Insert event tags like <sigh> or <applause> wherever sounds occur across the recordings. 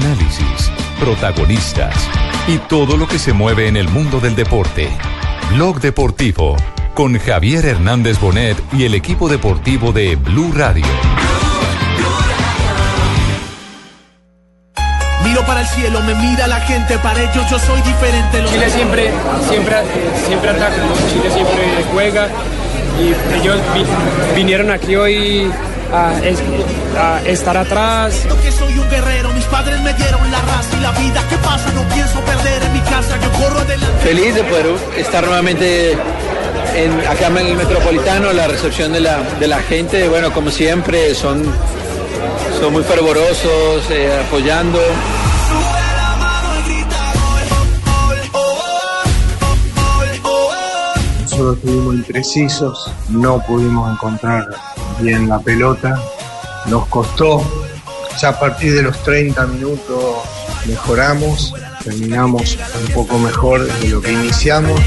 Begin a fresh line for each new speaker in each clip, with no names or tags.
análisis, protagonistas y todo lo que se mueve en el mundo del deporte. Blog Deportivo con Javier Hernández Bonet y el equipo deportivo de Blue Radio.
Miro para el cielo, me mira la gente, para ellos yo soy diferente.
Chile siempre, siempre, siempre ataca, Chile siempre juega y ellos vinieron aquí hoy a, estar atrás.
que soy un guerrero, mis padres me dieron la raza y la vida que pasa no pienso perder en mi casa, yo corro adelante.
Feliz de poder estar nuevamente en, acá en el Metropolitano, la recepción de la, de la gente, bueno, como siempre, son, son muy fervorosos, eh, apoyando.
Nosotros estuvimos imprecisos, no pudimos encontrar bien la pelota, nos costó, ya a partir de los 30 minutos mejoramos, terminamos un poco mejor de lo que iniciamos.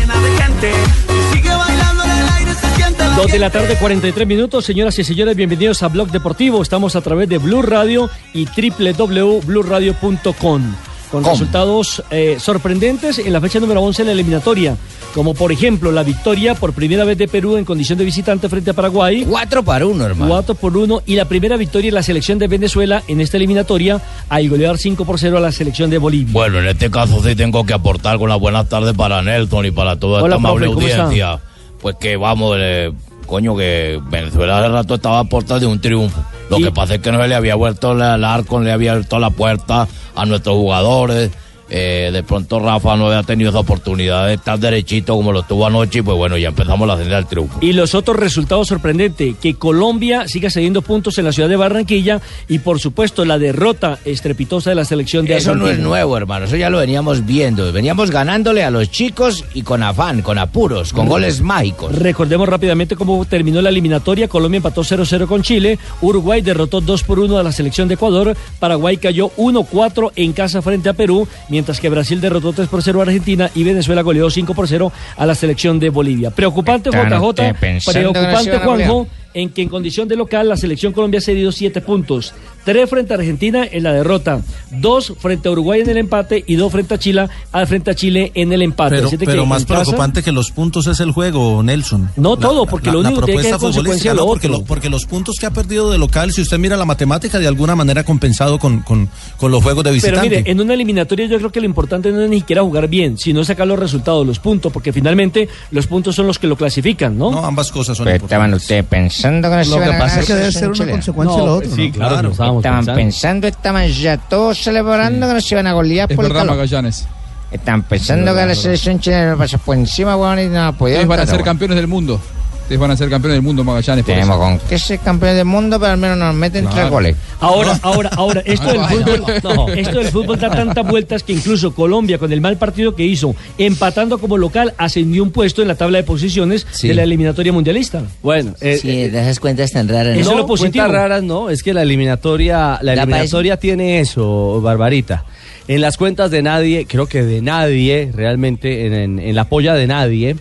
Dos de la tarde, 43 minutos. Señoras y señores, bienvenidos a Blog Deportivo. Estamos a través de Blue Radio y www.bluradio.com con resultados eh, sorprendentes en la fecha número 11 en la eliminatoria, como por ejemplo la victoria por primera vez de Perú en condición de visitante frente a Paraguay.
4 para 1, hermano.
4 por 1 y la primera victoria en la selección de Venezuela en esta eliminatoria al golear 5 por 0 a la selección de Bolivia.
Bueno, en este caso sí tengo que aportar con las buenas tardes para Nelson y para toda esta amable audiencia. Pues que vamos, eh, coño, que Venezuela hace rato estaba a puerta de un triunfo. Lo que pasa es que no se le había vuelto el arco, le había abierto la puerta a nuestros jugadores. Eh, de pronto Rafa no había tenido esa oportunidad de estar derechito como lo tuvo anoche y pues bueno, ya empezamos la serie del triunfo.
Y los otros resultados sorprendentes, que Colombia siga cediendo puntos en la ciudad de Barranquilla y por supuesto la derrota estrepitosa de la selección de
Eso no es nuevo, hermano, eso ya lo veníamos viendo. Veníamos ganándole a los chicos y con afán, con apuros, con goles mágicos.
Recordemos rápidamente cómo terminó la eliminatoria. Colombia empató 0-0 con Chile, Uruguay derrotó 2 por 1 a la selección de Ecuador, Paraguay cayó 1-4 en casa frente a Perú, mientras que Brasil derrotó 3 por 0 a Argentina y Venezuela goleó 5 por 0 a la selección de Bolivia. Preocupante JJ, preocupante Juanjo en que en condición de local la selección Colombia ha cedido siete puntos. Tres frente a Argentina en la derrota, dos frente a Uruguay en el empate y dos frente a Chile, al frente a Chile en el empate.
Pero, más preocupante que los puntos es el juego, Nelson.
No todo, porque lo único que tiene que consecuencia lo
porque, porque, los puntos que ha perdido de local, si usted mira la matemática, de alguna manera ha compensado con, con, con, los juegos de visitante.
Pero mire, en una eliminatoria yo creo que lo importante no es ni siquiera jugar bien, sino sacar los resultados, los puntos, porque finalmente los puntos son los que lo clasifican, ¿no?
No, ambas cosas son
importantes. Estaban pensando que
Lo que pasa es que debe ser una consecuencia de lo otro.
Sí, claro.
Estaban pensando. pensando esta mañana todos celebrando que no se iban a golear
es
por
verdad,
el calor.
Magallanes.
Están pensando que la selección chilena pasa por encima, bueno, y no podía.
Ellos van a ser campeones del mundo. Ustedes van a ser campeones del mundo, Magallanes. por
Tenemos
eso.
con que ser campeones del mundo, pero al menos nos meten tres goles.
Ahora, ahora, ahora, <laughs> esto del fútbol, no, esto del fútbol da tantas vueltas que incluso Colombia, con el mal partido que hizo, empatando como local, ascendió un puesto en la tabla de posiciones de la eliminatoria mundialista.
Bueno, eh,
Sí, de esas cuentas tan raras.
Eso es lo positivo.
cuentas raras no, es que la eliminatoria, la
¿Da pa'
eliminatoria tiene eso, Barbarita. En las cuentas de nadie, creo que de nadie, realmente, en, en- en la polla de nadie,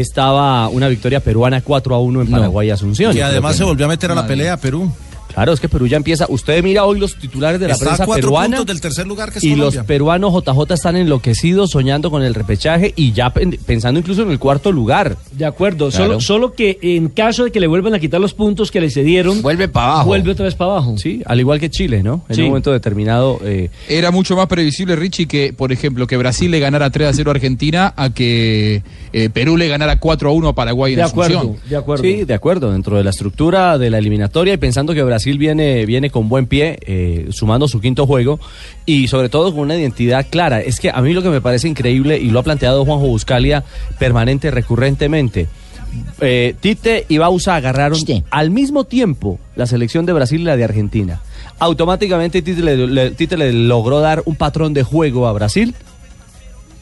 estaba una victoria peruana 4 a 1 en Paraguay Asunción.
Y además se volvió a meter a la pelea a Perú.
Claro, es que Perú ya empieza. Usted mira hoy los titulares de la
Está
prensa
cuatro
peruana.
puntos del tercer lugar que es
y
Colombia.
los peruanos JJ están enloquecidos soñando con el repechaje y ya pen- pensando incluso en el cuarto lugar.
De acuerdo,
Claro.
solo, solo que en caso de que le vuelvan a quitar los puntos que le cedieron,
Vuelve para abajo.
vuelve otra vez para abajo.
Sí, al igual que Chile, ¿no? En
Sí.
un momento determinado. eh,
Era mucho más previsible, Richie, que, por ejemplo, que Brasil le ganara 3 a 0 a Argentina a que eh, Perú le ganara 4 a 1 a Paraguay en
De
Asunción.
acuerdo, de acuerdo.
Sí, de acuerdo, dentro de la estructura de la eliminatoria y pensando que Brasil viene, viene con buen pie, eh, sumando su quinto juego y sobre todo con una identidad clara. Es que a mí lo que me parece increíble y lo ha planteado Juanjo Buscalia permanente, recurrentemente. eh, Tite y Bausa agarraron
Sí.
al mismo tiempo la selección de Brasil y la de Argentina. Automáticamente Tite le- le- Tite le logró dar un patrón de juego a Brasil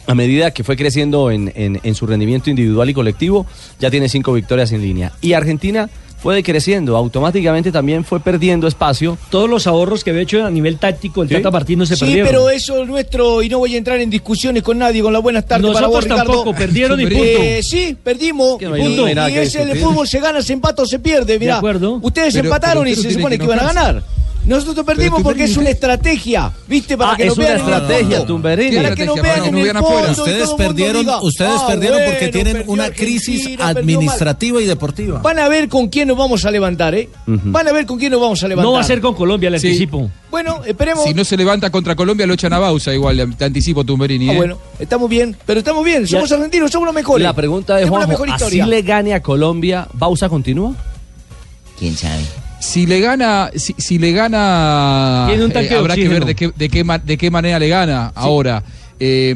a medida que fue creciendo en, en- en su rendimiento individual y colectivo, ya tiene cinco victorias en línea. Y Argentina fue decreciendo, automáticamente también fue perdiendo espacio.
Todos los ahorros que había hecho a nivel táctico el Tata Martino se
Sí,
perdieron.
pero eso es nuestro y no voy a entrar en discusiones con nadie con las buenas tardes para vos,
Nosotros
Ricardo.
tampoco, perdieron y punto.
Eh, sí, perdimos.
Que no hay-
y
no
y el fútbol se gana, se empata o se pierde. Mirá,
acuerdo.
ustedes
Pero-
empataron
pero
y se supone que
que
iban a ganar. Nosotros perdimos porque es una estrategia, ¿viste? Para
Ah,
que
es
nos
una
vean en el
estrategia,
fondo.
Tumberini.
Para que nos
Estrategia,
vean
para que
en el fondo
Ustedes perdieron,
diga,
ustedes
"Ah,
perdieron porque tienen una crisis
Argentina, perdió mal".
administrativa y deportiva.
Van a ver con quién nos vamos a levantar, ¿eh? Van a ver con quién nos vamos a levantar.
No va a ser con Colombia, le
Sí.
anticipo.
Bueno, esperemos.
Si no se levanta contra Colombia, lo echan a Bausa igual, te anticipo Tumberini.
Ah,
¿eh?
bueno, estamos bien, pero estamos bien, somos argentinos, somos los mejores.
La pregunta es, Juanjo, ¿así
historia.
le gane a Colombia, Bausa continúa?
¿Quién sabe?
Si le gana, si, si le gana,
Tiene un tanque de
habrá que ver de qué, de qué, ma- de qué manera le gana. Ahora, eh,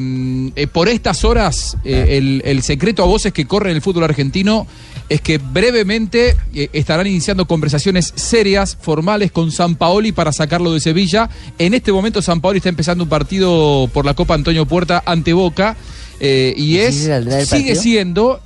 eh, por estas horas, eh, el, el secreto a voces que corre en el fútbol argentino es que brevemente eh, estarán iniciando conversaciones serias, formales con San Paoli para sacarlo de Sevilla. En este momento San Paoli está empezando un partido por la Copa Antonio Puerta ante Boca eh, y
¿Y si
es sigue siendo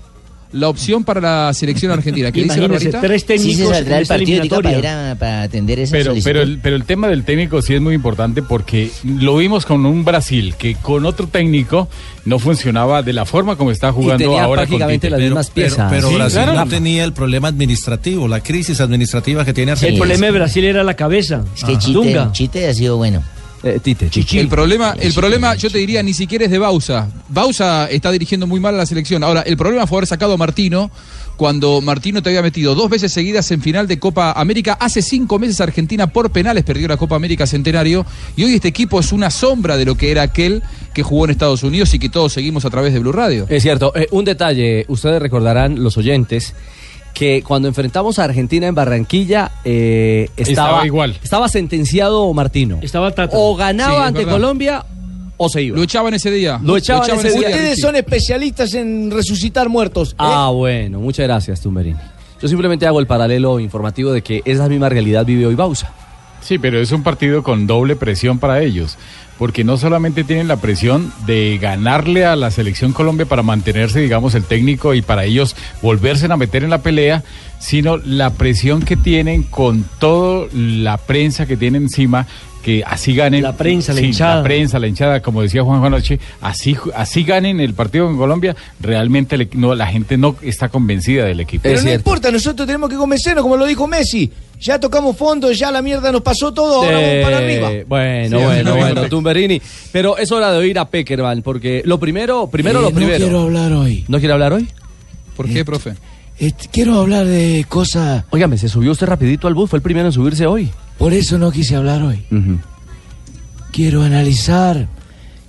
la opción para la selección argentina. ¿Qué dice Barbarita?
tres
Sí
técnicos
se saldrá
en
el partido para ir a- para atender esa
Pero,
solicitud.
pero, el, pero el tema del técnico sí es muy importante porque lo vimos con un Brasil que con otro técnico no funcionaba de la forma como está jugando
tenía
ahora
prácticamente las mismas
Pero,
piezas.
pero
Sí,
Brasil
claro.
no tenía el problema administrativo, la crisis administrativa que tiene
El
Argentina.
problema de Brasil era la cabeza.
es que Chite. Chite ha sido bueno.
Eh, Tite.
El problema, el problema, yo te diría, ni siquiera es de Bausa. Bausa está dirigiendo muy mal a la selección. Ahora, el problema fue haber sacado a Martino cuando Martino te había metido dos veces seguidas en final de Copa América. Hace cinco meses Argentina por penales perdió la Copa América Centenario y hoy este equipo es una sombra de lo que era aquel que jugó en Estados Unidos y que todos seguimos a través de Blue Radio.
Es cierto. Eh, un detalle, ustedes recordarán, los oyentes, que cuando enfrentamos a Argentina en Barranquilla, eh, estaba,
Estaba igual.
Estaba sentenciado Martino.
Estaba Tata.
O ganaba
Sí,
ante
verdad.
Colombia o se iba.
Lo echaban ese día.
Lo echaban ese día.
Ustedes son especialistas en resucitar muertos. ¿eh?
Ah, bueno, muchas gracias, Tumberini. Yo simplemente hago el paralelo informativo de que esa misma realidad vive hoy Bausa.
Sí, pero es un partido con doble presión para ellos, porque no solamente tienen la presión de ganarle a la selección Colombia para mantenerse, digamos, el técnico y para ellos volverse a meter en la pelea, sino la presión que tienen con toda la prensa que tienen encima que así ganen
La prensa, la
Sí,
hinchada.
la prensa la hinchada como decía Juan anoche así ju- así ganen el partido con Colombia realmente le- no la gente no está convencida del equipo
Pero no importa, nosotros tenemos que convencernos, como lo dijo Messi. Ya tocamos fondo, ya la mierda nos pasó todo, ahora vamos para
Eh,
arriba.
Bueno,
Sí,
bueno, bueno. Tumberini. Pero es hora de oír a Peckerman, porque lo primero, primero
Eh,
lo
no
primero.
quiero hablar hoy.
¿No quiere hablar hoy?
¿Por qué, profe?
Este, quiero hablar de cosas.
Óigame, se subió usted rapidito al bus, fue el primero en subirse hoy.
Por eso no quise hablar hoy. Quiero analizar,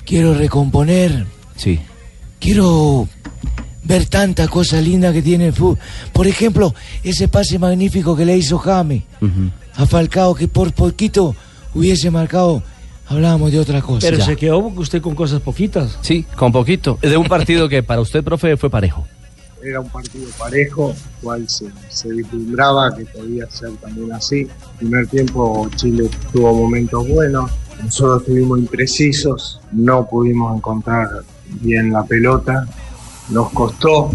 quiero recomponer,
Sí.
quiero ver tanta cosa linda que tiene el fútbol. Por ejemplo, ese pase magnífico que le hizo Jame a Falcao, que por poquito hubiese marcado. Hablábamos de otra cosa.
Pero
Ya.
se quedó usted con cosas poquitas.
Sí, con poquito. De un partido que para usted, profe, fue parejo.
Era un partido parejo, cual se, se vislumbraba que podía ser también así. primer tiempo Chile tuvo momentos buenos, nosotros estuvimos imprecisos, no pudimos encontrar bien la pelota, nos costó.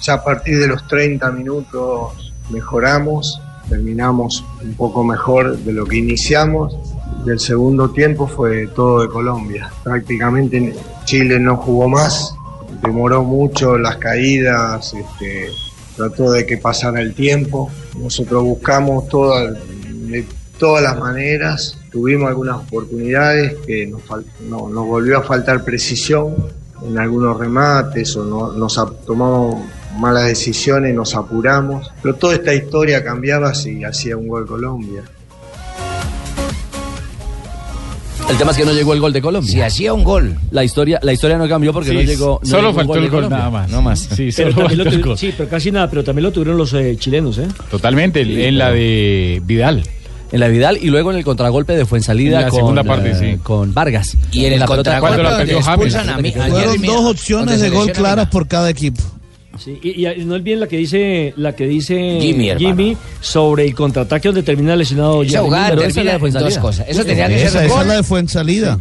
Ya a partir de los 30 minutos mejoramos, terminamos un poco mejor de lo que iniciamos. Del segundo tiempo fue todo de Colombia. Prácticamente Chile no jugó más, demoró mucho las caídas, este, trató de que pasara el tiempo. Nosotros buscamos toda- de todas las maneras, tuvimos algunas oportunidades que nos, no- volvió a faltar precisión en algunos remates o no- nos tomamos malas decisiones, nos apuramos, pero toda esta historia cambiaba si hacía un gol Colombia.
El tema es que no llegó el gol de Colombia.
Si hacía un gol.
La historia, la historia no cambió porque
Sí,
no llegó. no
solo
llegó
faltó el gol nada más.
No más.
Sí,
Pero
solo
también lo
faltó el
tuvi-
gol.
sí, pero casi nada, pero también lo tuvieron los eh, chilenos, ¿eh?
Totalmente, en la de Vidal.
En la Vidal y luego en el contragolpe de Fuensalida
En la
con,
segunda parte,
eh,
sí.
con Vargas.
Y en el
la
contragolpe
la
expulsan a mí-
Fueron dos opciones de gol claras por cada equipo.
Sí, y, y no olviden la que dice la que dice
Jimmy,
sobre el contraataque donde termina lesionado
Esa jugada
es la
termina
de
en
Fuensalida.
dos cosas. Eso tenía que
Esa,
ser
esa
gol.
es la de Fuensalida.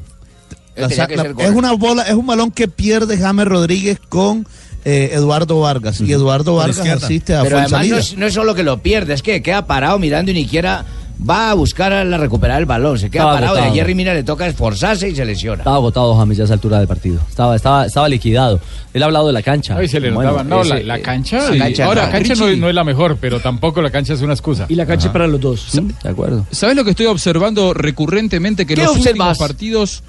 La- la- es una bola, es un balón que pierde James Rodríguez con eh, Eduardo Vargas. Y Eduardo Vargas asiste a
Pero además no
Fuensalida.
es, no es solo que lo pierde, es que queda parado mirando y ni siquiera va a buscar a la recuperar el balón. Se queda
Estaba
parado y a. Jerry Mina le toca esforzarse y se lesiona.
Estaba agotado James ya a esa altura del partido. Estaba, estaba, estaba liquidado. Él ha hablado de la cancha.
Ay, se le
Bueno,
notaba. No,
ese-
la, la cancha.
Sí.
Ahora, la cancha no, no es la mejor, pero tampoco la cancha es una excusa.
Y la cancha
Ajá.
para los dos.
De acuerdo.
¿Sabes lo que estoy observando recurrentemente? Que en
¿Qué
los
observas?
últimos partidos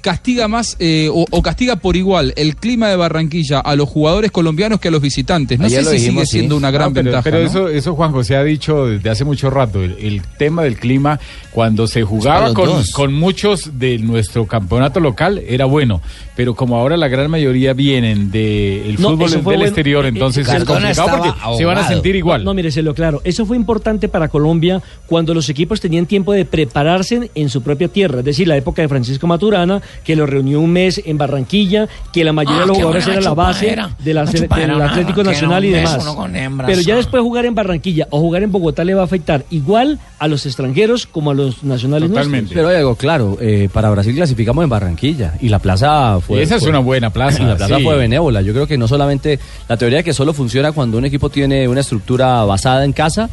castiga más eh, o, o castiga por igual el clima de Barranquilla a los jugadores colombianos que a los visitantes. No sé si
dijimos,
sigue siendo
sí.
una gran
No, pero,
ventaja.
pero
¿no?
eso, eso Juan José ha dicho desde hace mucho rato. El, el tema del clima, cuando se jugaba con, muchos de nuestro campeonato local, era bueno. Pero como ahora la gran mayoría vienen del
No,
fútbol del
bueno.
exterior, entonces es complicado porque se van a sentir igual.
No, mire, se lo claro. Eso fue importante para Colombia cuando los equipos tenían tiempo de prepararse en su propia tierra. Es decir, la época de Francisco Maturana, que lo reunió un mes en Barranquilla, que la mayoría
Ah,
de los
qué
jugadores
buena
era la base
chupadera.
de del
una
Atlético Nacional y demás.
hembras,
Pero ya
ah.
después jugar en Barranquilla o jugar en Bogotá le va a afectar igual a los extranjeros como a los nacionales
Totalmente.
Pero hay algo claro, eh, para Brasil clasificamos en Barranquilla y la plaza fue...
Y esa es una buena plaza. <laughs>
Y la plaza
sí.
fue benévola. Yo creo que no solamente la teoría de que solo funciona cuando un equipo tiene una estructura basada en casa.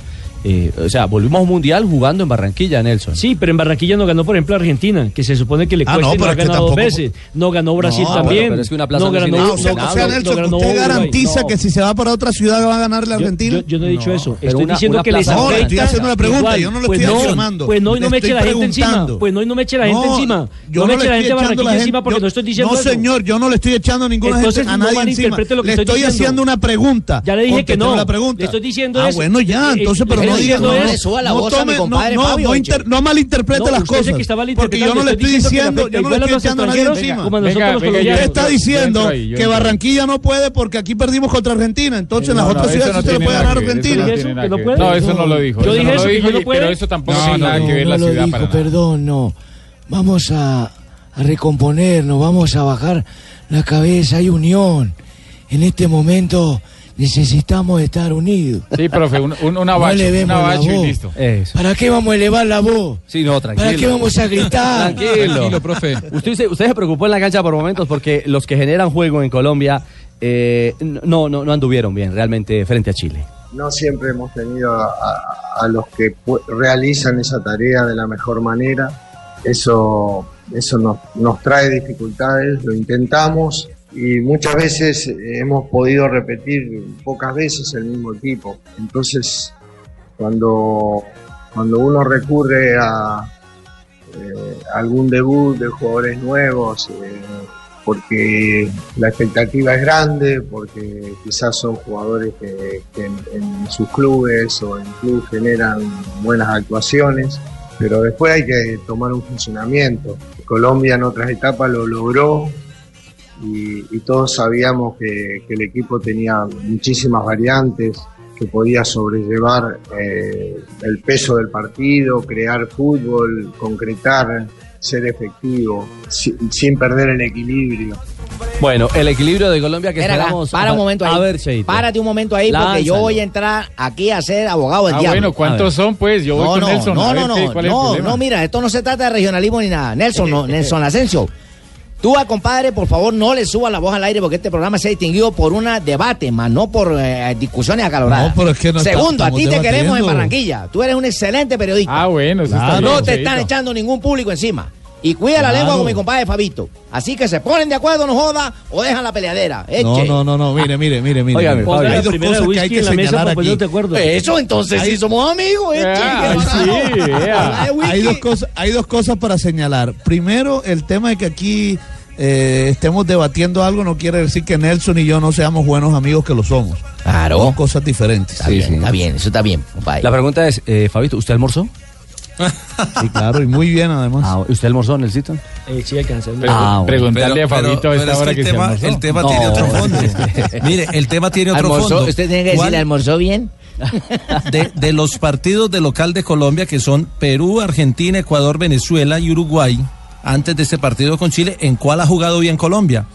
Eh, o sea, volvimos a un mundial jugando en Barranquilla, Nelson.
Sí, pero en Barranquilla no ganó, por ejemplo, Argentina, que se supone que le
Ah,
cuesta
no,
y no
pero
ha ganado dos
tampoco-
veces. No ganó Brasil
No,
también.
bueno, pero es que una plaza
no
no
ganó,
significa
Ah, o sea,
no,
o sea,
no,
Nelson,
no ganó
¿usted
Uruguay.
garantiza
No.
que si se va para otra ciudad va a ganar la
Yo-
Argentina?
Yo, yo no he dicho eso.
pero
Estoy
una-
diciendo
una
que les
plaza-
No, le
afecta.
estoy haciendo una pregunta,
igual.
yo no lo
pues
estoy
no,
afirmando.
Pues no, y no
Le
me eche la gente encima. Pues no, y no me eche la gente
No,
encima.
yo
no me eche la gente de Barranquilla
la
encima porque
yo-
no estoy diciendo
No, señor, yo no le estoy echando ninguna
Entonces,
gente a
no
nadie encima. le
estoy
haciendo una pregunta.
Ya le dije que no.
la pregunta.
Le estoy diciendo
ah, bueno, ya, entonces, pero no
estoy
diga
diciendo
no,
eso.
no
voz a mi
tome, no,
compadre
no,
Fabio,
no, inter- no malinterprete
No,
las cosas. Porque yo no le estoy diciendo, yo no le estoy echando a nadie encima. Usted está diciendo que. Barranquilla no puede porque aquí perdimos contra Argentina. Entonces en las otras ciudades se le puede ganar Argentina.
no
Eso, no
lo dijo.
Yo dije eso,
pero eso tampoco
No,
tiene nada que ver la
lo
ciudad
dijo,
para nada.
perdón, no. Vamos a, a recomponernos, vamos a bajar la cabeza, hay unión. En este momento necesitamos estar unidos.
Sí, profe, un, un, un
No
abacho, un
elevemos la
abacho y listo.
Eso.
¿Para qué vamos a elevar la voz?
Sí, no, tranquilo.
¿Para qué vamos a gritar? <laughs>
Tranquilo.
Tranquilo, profe.
Usted, se- usted se preocupó en la cancha por momentos porque los que generan juego en Colombia eh, no, no, no anduvieron bien realmente frente a Chile.
No siempre hemos tenido a, a- a los que realizan esa tarea de la mejor manera. Eso, eso nos, nos trae dificultades, lo intentamos y muchas veces hemos podido repetir pocas veces el mismo equipo. Entonces, cuando, cuando uno recurre a eh, algún debut de jugadores nuevos, eh, porque la expectativa es grande, porque quizás son jugadores que, en, en sus clubes o en club generan buenas actuaciones, pero después hay que tomar un funcionamiento. Colombia en otras etapas lo logró y, y todos sabíamos que, que el equipo tenía muchísimas variantes, que podía sobrellevar eh, el peso del partido, crear fútbol, concretar, ser efectivo, si- sin perder el equilibrio.
Bueno, el equilibrio de Colombia que
acá,
esperamos.
para un momento ahí.
A ver, Cheito.
Párate un momento ahí porque yo voy a entrar aquí a ser abogado del
Ah,
diablo.
bueno, ¿cuántos son, pues? Yo voy
no,
con
no,
Nelson.
No,
a ver
no,
qué-
no, no, no, mira, esto no se trata de regionalismo ni nada. Nelson, no, <laughs> Nelson Asensio. Tú, a compadre, por favor, no le subas la voz al aire porque este programa se ha distinguido por un debate, más no por eh, discusiones acaloradas.
No, pero es que no
Segundo, a ti te queremos en. Barranquilla. Tú eres un excelente periodista.
Ah, bueno, eso está
No
bien,
te están echando ningún público encima. Y cuida la lengua con mi compadre Fabito. Así que se ponen de acuerdo, no joda, o dejan la peleadera.
No,
Eche.
no, no, no, mire, mire, mire, mire.
Fabio.
Hay dos cosas que hay que señalar
ponernos
aquí.
Eso, entonces sí somos amigos, eche.
Ah,
¿Qué
sí.
Hay dos cosas, hay dos cosas para señalar. Primero, el tema de que aquí eh, estemos debatiendo algo no quiere decir que Nelson y yo no seamos buenos amigos que lo somos.
Claro.
Dos cosas diferentes.
Está bien, está bien, eso está bien, compadre.
La pregunta es, eh, Fabito, ¿usted almorzó?
Sí, claro, y muy bien además.
Ah, ¿Usted almorzó, Nelsito?
Eh, sí, alcancé.
Ah.
Preguntarle a Fabito esta
es
hora
que el
se
tema,
almorzó.
el tema
No.
tiene otro fondo. <laughs> Mire, el tema tiene otro
Almorzó,
fondo.
usted tiene que
¿Cuál?
decirle, ¿almorzó bien? <laughs>
de, de los partidos de local de Colombia que son Perú, Argentina, Ecuador, Venezuela y Uruguay, antes de este partido con Chile, ¿en cuál ha jugado bien Colombia?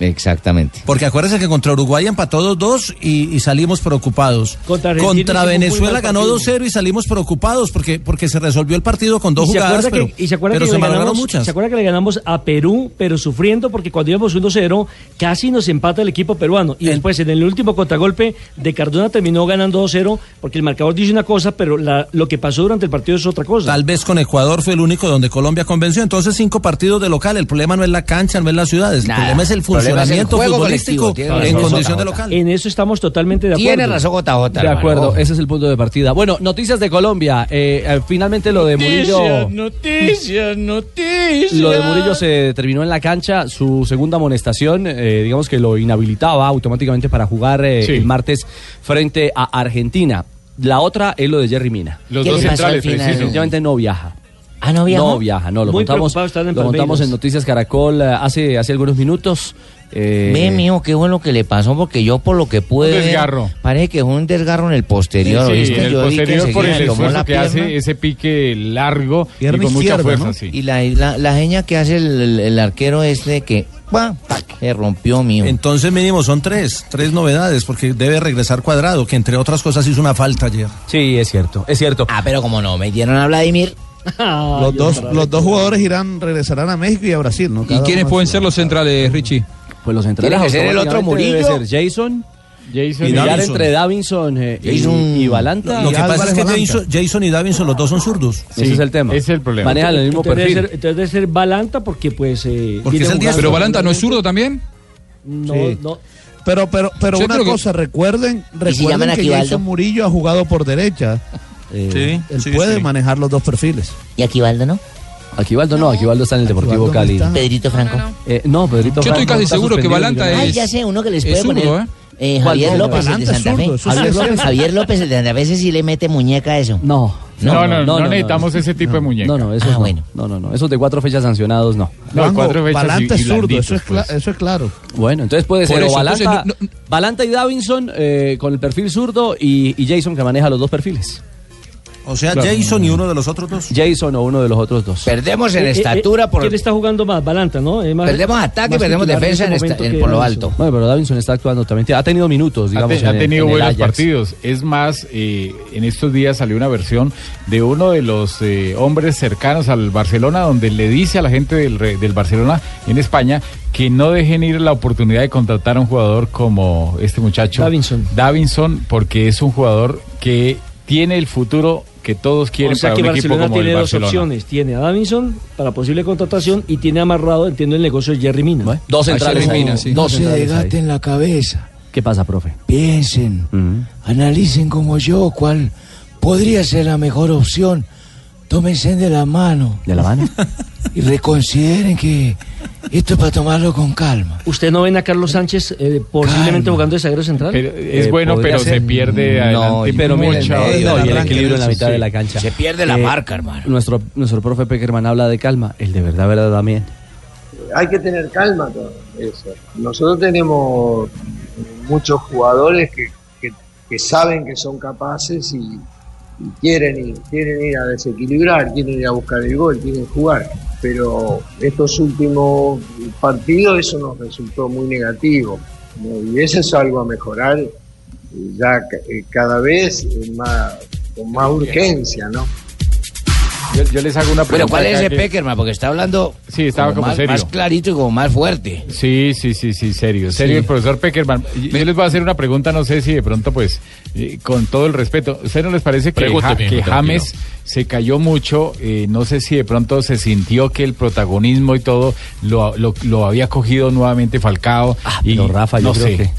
Exactamente.
Porque acuérdense que contra Uruguay empató 2-2 y, y salimos preocupados.
Contra
Venezuela ganó
partido.
2-0 y salimos preocupados porque, porque se resolvió el partido con dos jugadas, pero,
que, y se acuerda
pero
que
se
ganamos,
muchas.
¿Se acuerda que le ganamos a Perú, pero sufriendo porque cuando íbamos 1-0 casi nos empata el equipo peruano y después en el último contragolpe de Cardona terminó ganando 2-0 porque el marcador dice una cosa, pero la- lo que pasó durante el partido es otra cosa.
Tal vez con Ecuador fue el único donde Colombia convenció. Entonces, cinco partidos de local. El problema no es la cancha, no es las ciudades.
Nada.
El problema es el
El problema es el
funcionamiento
juego
futbolístico en
razón,
condición de local.
En eso estamos totalmente de acuerdo.
Tiene razón, JJ.
De acuerdo, ese es el punto de partida. Bueno, noticias de Colombia. Eh, eh, finalmente lo de Murillo.
noticias, noticias.
Lo de Murillo se terminó en la cancha, su segunda amonestación, eh, digamos que lo inhabilitaba automáticamente para jugar eh,
Sí.
el martes frente a Argentina. La otra es lo de Jerry Mina.
Los
¿Qué
dos centrales.
Definitivamente no viaja.
Ah, no viajó.
No viaja, no, lo
Muy
contamos, lo contamos en Noticias Caracol hace, hace algunos minutos. Eh,
Ve, mijo, qué bueno que le pasó, porque yo por lo que pude
Un
ver,
desgarro.
parece que fue un desgarro en el posterior,
Sí, en el
yo vi que
posterior por el esfuerzo
la
que
pierna.
hace ese pique largo y con mucha fuerza,
¿no?
sí.
Y la, la, la seña que hace el, el- el arquero este que ¡pam! se rompió, mío.
Entonces, mínimo son tres, tres novedades, porque debe regresar cuadrado, que entre otras cosas hizo una falta ayer.
Sí, es cierto, es cierto.
Ah, pero como no, me dieron a Vladimir. <laughs>
Los dos, los dos jugadores irán, regresarán a México y a Brasil, ¿no?
¿Y quiénes pueden ser los centrales, Richie?
Pues los centrales
Tiene que ser el otro
automáticamente debe
Murillo.
ser Jason
Jason
y
y
Davinson.
entre Davinson eh, y,
Jason-
y Balanta.
Lo que pasa es que. Jason, Jason y Davinson, los dos son zurdos.
Ese es el tema.
ese es el problema.
Manejan el mismo
entonces,
perfil.
Debe ser, entonces debe ser Balanta porque pues... eh,
Porque es el diestro.
jugando
¿Pero Balanta no es zurdo también?
No,
Sí.
no.
Pero, pero, pero
Yo
una
que-
cosa, recuerden,
¿Y si
recuerden que? Jason Murillo ha jugado por derecha.
Eh,
Él
sí,
puede
sí.
manejar los dos perfiles.
Y aquí Valdo, ¿no?
Aquivaldo no, Aquivaldo está en el Deportivo
no
Cali.
está.
Pedrito Franco.
Eh, no, Pedrito
Yo estoy
Franco
casi
está
seguro que Balanta es-
Ay, ya sé, uno que les
es
puede poner.
¿eh?
Eh. Javier
No,
López, el de
es
Santa Fe. Javier
es
López,
cierto.
Javier López, el de a veces sí le mete muñeca a eso.
No.
No, no, no, necesitamos ese tipo de muñeca.
No, no, eso
Ah,
no.
bueno.
No, no, no. Esos de cuatro fechas sancionados, no.
No, cuatro fechas
Balanta
y-
es
y
zurdo,
blanditos,
eso es, cla-
pues.
eso es claro.
Bueno, entonces puede
Por
ser Balanta,
entonces, no-
Balanta y Davinson eh, con el perfil zurdo y, y Jason que maneja los dos perfiles.
O sea,
Claro.
Jason y uno de los otros dos.
Jason o uno de los otros dos.
Perdemos en
Eh, eh,
estatura
eh,
por.
¿Quién está jugando más? Balanta, ¿no? Más-
Perdemos ataque,
más
perdemos defensa
en
esta- en- por lo alto.
Bueno, pero Davinson está actuando también. Ha tenido minutos,
Ha,
digamos.
te- ha tenido
en
buenos
Ajax.
partidos. Es más, eh, en estos días salió una versión de uno de los eh, hombres cercanos al Barcelona, donde le dice a la gente del, re- del Barcelona en España que no dejen ir la oportunidad de contratar a un jugador como este muchacho.
Davinson.
Davinson, porque es un jugador que tiene el futuro que todos quieren
O sea
para
que
un equipo
Barcelona
como
tiene
el
dos opciones. Tiene a Davinson para posible contratación y tiene amarrado, entiendo, el negocio de Jerry Mina.
Dos
Ahí
centrales ahí.
elimina, sí.
No
Dos
se desgasten la cabeza.
¿Qué pasa, profe?
Piensen, analicen como yo cuál podría ser la mejor opción. Tómense de la mano
¿De la mano?
y reconsideren que esto es para tomarlo con calma.
¿Usted no ven a Carlos Sánchez eh, posiblemente
Calma.
jugando de zaguero central?
Pero es
Eh,
bueno, pero se pierde
No,
adelante
Pero mira,
mucho.
no, y el equilibrio en la mitad
sí.
de la cancha.
Se pierde la
Eh,
marca, hermano.
Nuestro, nuestro profe Peckerman habla de calma. El de verdad, verdad también.
hay que tener calma con eso. Nosotros tenemos muchos jugadores que, que- que saben que son capaces y, y quieren ir, quieren ir a desequilibrar, quieren ir a buscar el gol, quieren jugar. Pero estos últimos partidos eso nos resultó muy negativo. ¿no? Y eso es algo a mejorar eh, ya eh, cada vez eh, más, con más urgencia, ¿no?
Yo, yo les hago una pregunta.
Pero ¿cuál es ese
que-
Peckerman? Porque está hablando
Sí, estaba como
más,
serio.
más clarito y como más fuerte.
Sí, sí, sí, sí, serio, serio el profesor Peckerman. Yo yo les voy a hacer una pregunta, no sé si de pronto, pues, eh, con todo el respeto, ¿usted no les parece que,
Pregúnteme,
Ja- que
tranquilo.
James se cayó mucho? Eh, no sé si de pronto se sintió que el protagonismo y todo lo, lo, lo había cogido nuevamente Falcao. y
Pero Rafa, yo
no
creo
sé.
que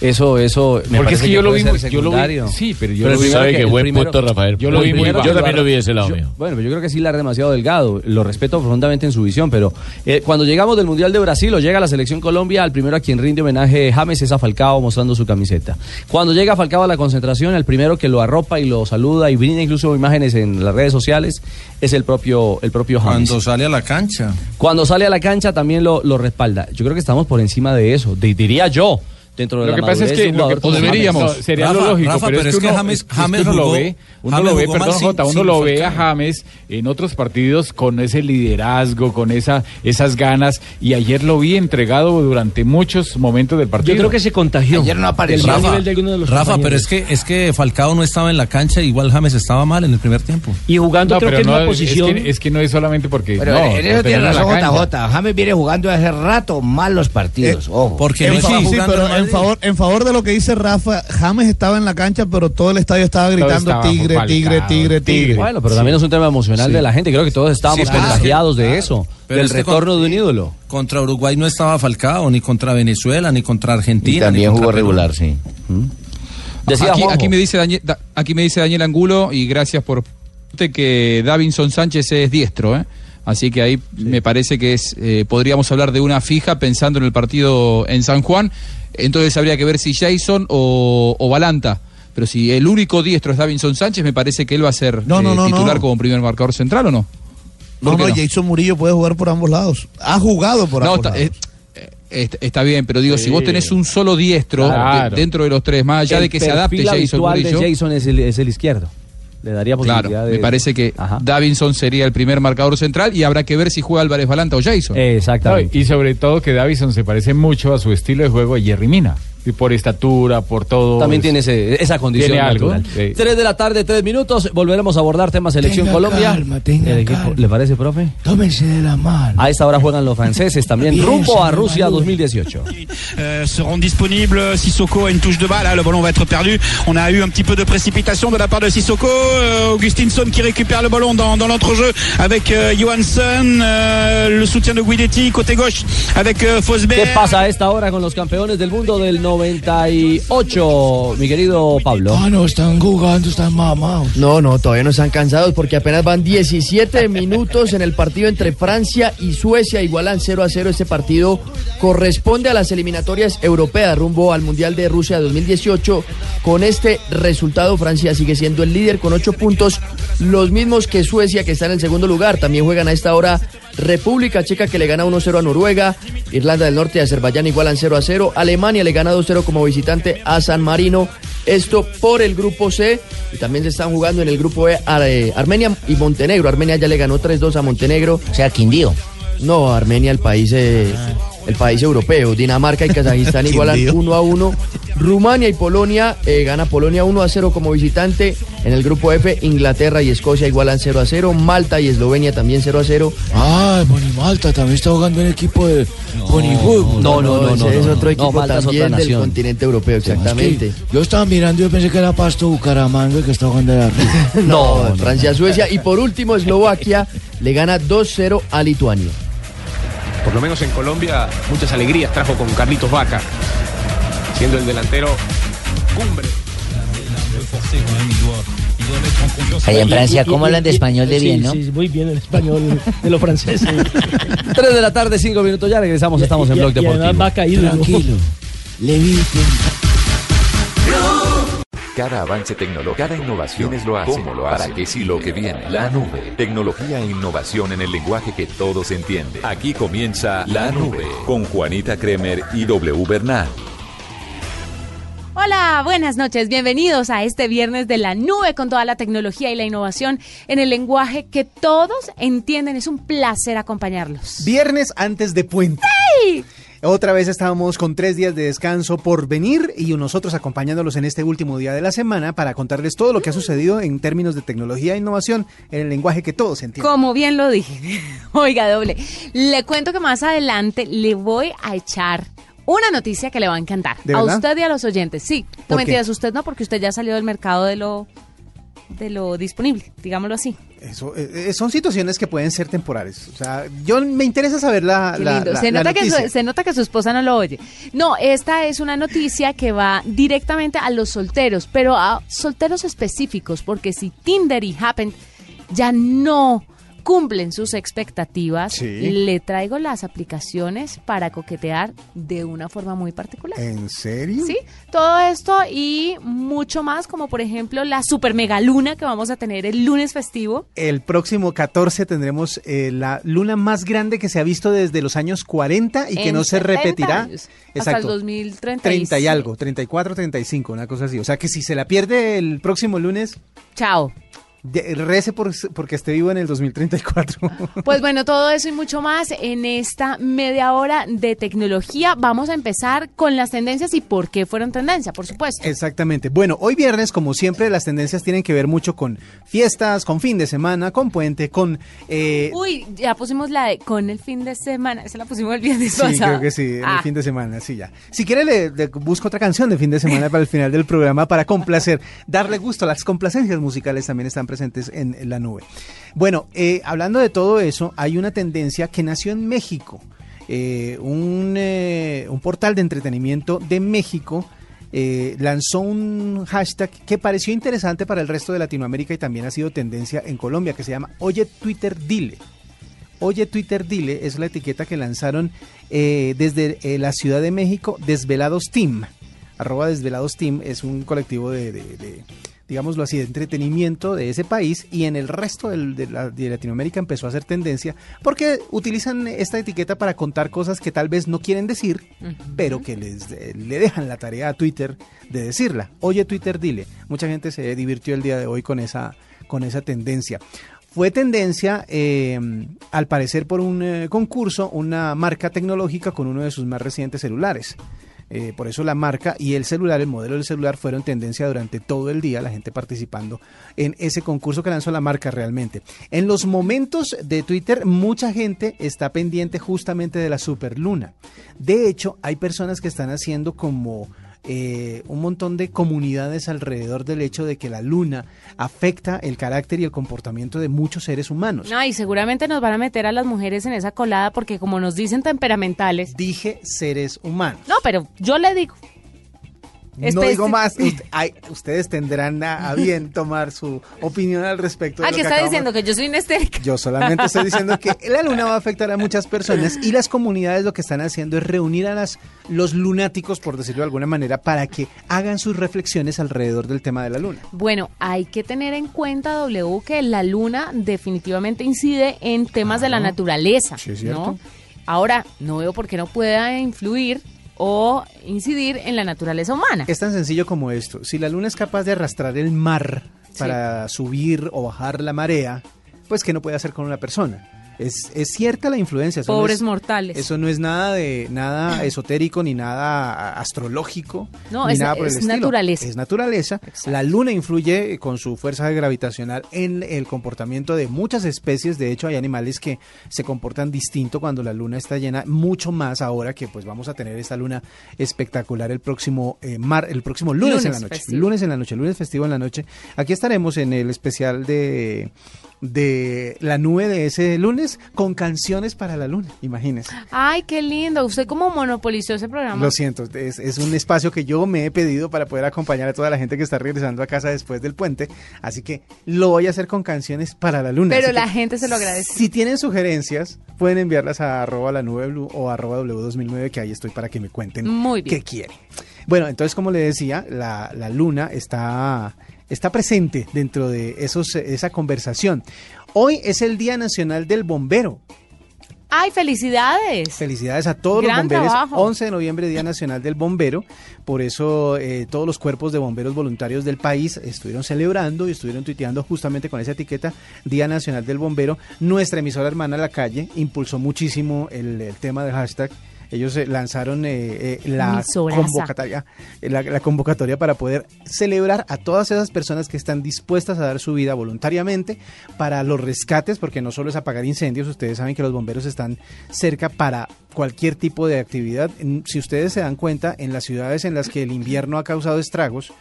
eso, eso. me
Porque es
parece
que yo lo
puede
vi, yo lo vi, sí, pero yo
Pero
lo vi.
sabe
que
que buen
primero-
punto, Rafael.
yo lo vi muy
que
Yo también lo vi de ese lado
Yo-
mío.
Bueno, pero yo creo que sí la demasiado delgado. Lo respeto profundamente en su visión, pero eh, cuando llegamos del Mundial de Brasil o llega a la selección Colombia, al primero a quien rinde homenaje James es a Falcao mostrando su camiseta. Cuando llega Falcao a la concentración, el primero que lo arropa y lo saluda y brinda incluso imágenes en las redes sociales es el propio, el propio James.
Cuando sale a la cancha.
Cuando sale a la cancha también lo, lo respalda. Yo creo que estamos por encima de eso, de- diría yo. Dentro de
Lo
la
que pasa es que lo que deberíamos
James.
sería lo lógico, pero, es que, uno,
James-
es que
James
uno lo ve, uno
James
lo ve, perdón
sin-
Jota, uno lo ve a. James en otros partidos con ese liderazgo, con esa esas ganas y ayer lo vi entregado durante muchos momentos del partido.
Yo creo que se contagió.
Ayer no apareció.
Rafa,
nivel de alguno de los
Rafa, pero es que es que Falcao no estaba en la cancha, igual James estaba mal en el primer tiempo.
Y jugando
No,
creo que en
no,
una
es
posición...
que, es que no es solamente porque
Pero
no,
en eso
pero
tiene
en
razón. JJ. James viene jugando hace rato mal los partidos. ojo.
Porque
En
no
fa-
estaba
sí,
jugando
pero
en
en. Favor, en favor de lo que dice Rafa, James estaba en la cancha, pero todo el estadio estaba gritando
estaba
tigre, tigre, tigre, tigre.
Bueno, pero también es un tema emocional
Sí.
de la gente. Creo que todos estábamos contagiados de eso,
Pero
del
es que
retorno
con-
de un ídolo.
Contra Uruguay no estaba Falcao, ni contra Venezuela, ni contra Argentina.
Y también jugó regular, sí.
Decía
aquí, aquí me dice Daniel, Da- aquí me dice Daniel Angulo y gracias por que Davinson Sánchez es diestro, ¿eh? Así que ahí me parece que es eh, podríamos hablar de una fija pensando en el partido en San Juan. Entonces habría que ver si Jason o, o Balanta. Pero si el único diestro es Davinson Sánchez, me parece que él va a ser
No, no,
eh,
no,
titular
no.
como primer marcador central, ¿o no?
No,
¿Por
no, Jason Murillo puede jugar por ambos lados. Ha jugado por
No,
ambos
está,
lados.
eh, eh, está- está bien, pero digo, si vos tenés un solo diestro
Claro.
de- dentro de los tres, más allá
El
de que se adapte Jason Murillo,
de Jason es el, es el izquierdo. Le daría posibilidad
Claro,
de...
me parece que Davinson sería el primer marcador central y habrá que ver si juega Álvarez Balanta o Jason.
Exactamente.
No, y sobre todo que Davison se parece mucho a su estilo de juego de Jerry Mina. Y por estatura, por todo.
También
es-
tiene ese- esa condición
Tiene algo, sí.
Tres de la tarde, tres minutos. Volveremos a abordar temas selección
Tenga
Colombia.
calma, tenga
El equipo-
calma.
¿Le parece, profe?
Tómense de la mano.
A esta hora juegan los franceses también.
Bien,
rumbo a Rusia
Malú.
2018.
euh, seront disponibles. Sissoko a une touche de balle, là, le ballon va être perdu. On a eu un petit peu de précipitation de la part de Sissoko. Euh, Augustinson qui récupère le ballon dans, dans l'entrejeu avec euh, Johansson. euh, le soutien de Guidetti côté gauche avec euh,
¿Qué
Fosberg.
pasa a esta hora con los campeones del mundo del 98, mi querido Pablo?
Ah, no, están jugando, están mamados.
No, no, todavía no están cansados porque apenas van 17 minutos en el partido entre Francia y Suecia. Igualan 0 a 0. Este partido corresponde a las eliminatorias europeas rumbo al Mundial de Rusia 2018. Con este resultado, Francia sigue siendo el líder con 8 puntos, los mismos que Suecia, que está en el segundo lugar. También juegan a esta hora República Checa, que le gana 1-0 a Noruega. Irlanda del Norte y Azerbaiyán igualan 0 a 0. Alemania le gana 2-0 como visitante a San Marino. Esto por el grupo C. Y también se están jugando en el grupo E Ar- eh, Armenia y Montenegro. Armenia ya le ganó 3-2 a Montenegro.
O sea, Quindío.
No, Armenia, el país, eh, el país europeo. Dinamarca y Kazajistán <laughs> igualan
Quindío.
1 a 1. Rumania y Polonia eh, gana Polonia 1 a 0 como visitante. En el grupo F, Inglaterra y Escocia igualan 0 a 0. Malta y Eslovenia también 0 a 0.
Ah, Boni Malta también está jugando en el equipo de Boni Fútbol.
No, no, no,
ese
no,
es
no,
otro
no.
equipo
No, Malta es
también
otra
del continente europeo, exactamente.
Es que yo estaba mirando y yo pensé que era Pasto Bucaramanga que está jugando de arriba. <laughs>
No, Francia, Suecia. Y por último, Eslovaquia le gana 2-0 a Lituania.
Por lo menos en Colombia, muchas alegrías trajo con Carlitos Vaca, siendo el delantero cumbre.
Allá en Francia, ¿cómo hablan de español de
Sí,
bien, no?
Sí, muy bien el español de los franceses. <laughs>
Tres de la tarde, cinco minutos. Ya regresamos. Estamos en
Y-
Blog Deportivo.
va caído.
Tranquilo. Leviten.
Cada avance tecnológico, cada innovación es lo hace. ¿Cómo lo hace? ¿Para qué sí lo que viene? La nube. Tecnología e innovación en el lenguaje que todos entienden. Aquí comienza La Nube con Juanita Kremer y W Bernal.
Hola, buenas noches, bienvenidos a este viernes de la nube con toda la tecnología y la innovación en el lenguaje que todos entienden. Es un placer acompañarlos.
Viernes antes de puente.
¡Ay!
Otra vez estábamos con tres días de descanso por venir y nosotros acompañándolos en este último día de la semana para contarles todo lo que ha sucedido en términos de tecnología e innovación en el lenguaje que todos entienden.
Como bien lo dije. <laughs> Oiga, doble. Le cuento que más adelante le voy a echar una noticia que le va a encantar.
¿De
a usted y a los oyentes. Sí, no mentiras, usted no, porque usted ya salió del mercado de lo de lo disponible, digámoslo así.
Eso, eh, eh, son situaciones que pueden ser temporales. O sea, yo me interesa saber la,
Qué
la-
lindo.
la-
se,
la
nota que su, se nota que su esposa no lo oye. No, esta es una noticia que va directamente a los solteros, pero a solteros específicos, porque si Tinder y Happen ya no cumplen sus expectativas,
Sí.
le traigo las aplicaciones para coquetear de una forma muy particular.
¿En serio?
Sí, todo esto y mucho más, como por ejemplo la super mega luna que vamos a tener el lunes festivo.
El próximo 14 tendremos eh, la luna más grande que se ha visto desde los años 40 y que
en
no se
70
repetirá.
años, Hasta el 2030.
30 y algo, 34, 35, una cosa así. O sea que si se la pierde el próximo lunes,
Chao.
De- rece por, porque esté vivo en el 2034. <laughs>
Pues bueno, todo eso y mucho más en esta media hora de tecnología. Vamos a empezar con las tendencias y por qué fueron tendencia, por supuesto.
Exactamente. Bueno, hoy viernes, como siempre, las tendencias tienen que ver mucho con fiestas, con fin de semana, con puente, con... eh,
Uy, ya pusimos la de con el fin de semana. Esa la pusimos el viernes
Sí,
pasado.
creo que sí, en
Ah,
el fin de semana, sí, ya. Si quiere, le, le busco otra canción de fin de semana para el final del programa para complacer, darle gusto. Las complacencias musicales también están presentes en, la nube. Bueno, eh, hablando de todo eso, hay una tendencia que nació en México. Eh, un, eh, un portal de entretenimiento de México lanzó un hashtag que pareció interesante para el resto de Latinoamérica y también ha sido tendencia en Colombia, que se llama Oye Twitter Dile. Oye Twitter Dile es la etiqueta que lanzaron desde la Ciudad de México, Desvelados Team. Arroba Desvelados Team es un colectivo de, digámoslo así, de entretenimiento de ese país y en el resto del- de, la- de Latinoamérica empezó a hacer tendencia porque utilizan esta etiqueta para contar cosas que tal vez no quieren decir, pero que les eh, le dejan la tarea a Twitter de decirla. Oye Twitter Dile. Mucha gente se divirtió el día de hoy con esa, con esa tendencia. Fue tendencia, eh, al parecer, por un eh, concurso, una marca tecnológica con uno de sus más recientes celulares. Eh, por eso la marca y el celular, el modelo del celular, fueron tendencia durante todo el día, la gente participando en ese concurso que lanzó la marca realmente. En los momentos de Twitter, mucha gente está pendiente justamente de la superluna. De hecho, hay personas que están haciendo como eh, un montón de comunidades alrededor del hecho de que la luna afecta el carácter y el comportamiento de muchos seres humanos.
No, y seguramente nos van a meter a las mujeres en esa colada porque como nos dicen temperamentales.
Dije seres humanos.
No, pero yo le digo.
No digo más, <laughs> Ust- ay, ustedes tendrán a, a bien tomar su opinión al respecto. de
Ah,
lo
que está
acabamos-
diciendo que yo soy una histérica.
Yo solamente estoy diciendo que <laughs> la luna va a afectar a muchas personas y las comunidades lo que están haciendo es reunir a las, los lunáticos, por decirlo de alguna manera, para que hagan sus reflexiones alrededor del tema de la luna.
Bueno, hay que tener en cuenta, W, que la luna definitivamente incide en temas de la naturaleza.
Sí, es cierto.
¿no? Ahora, no veo por qué no pueda influir o incidir en la naturaleza humana.
Es tan sencillo como esto. Si la luna es capaz de arrastrar el mar para subir o bajar la marea, pues ¿qué no puede hacer con una persona? Es, es cierta la influencia. eso no
Pobres
es-
mortales.
Eso no es nada de nada <clears throat> esotérico ni nada astrológico.
No,
ni
es-
nada por
es naturaleza.
Es naturaleza. La luna influye con su fuerza gravitacional en el comportamiento de muchas especies. De hecho, hay animales que se comportan distinto cuando la luna está llena, mucho más ahora que pues vamos a tener esta luna espectacular el próximo eh, mar, el próximo lunes, en la
Lunes
noche.
festivo.
Lunes en la noche, lunes festivo en la noche. Aquí estaremos en el especial de de la nube de ese lunes con canciones para la luna, imagínese.
Ay, qué lindo. Usted como monopolizó ese programa.
Lo siento, es, es un espacio que yo me he pedido para poder acompañar a toda la gente que está regresando a casa después del puente, así que lo voy a hacer con canciones para la luna.
Pero la
que
gente se lo agradece.
Si tienen sugerencias, pueden enviarlas a arroba la nube blue o arroba w2009, que ahí estoy para que me cuenten
Muy bien.
qué quieren. Bueno, entonces como le decía, la, la luna está, está presente dentro de esos, esa conversación. Hoy es el Día Nacional del Bombero.
Ay, felicidades.
Felicidades a todos
Gran
los bomberos.
trabajo.
11 de noviembre, Día Nacional del Bombero. Por eso eh, todos los cuerpos de bomberos voluntarios del país estuvieron celebrando y estuvieron tuiteando justamente con esa etiqueta Día Nacional del Bombero. Nuestra emisora hermana La Calle impulsó muchísimo el, el tema del hashtag. Ellos eh, lanzaron eh, eh, la convocatoria, la, la convocatoria para poder celebrar a todas esas personas que están dispuestas a dar su vida voluntariamente para los rescates, porque no solo es apagar incendios, ustedes saben que los bomberos están cerca para cualquier tipo de actividad. En- Si ustedes se dan cuenta, en las ciudades en las que el invierno ha causado estragos,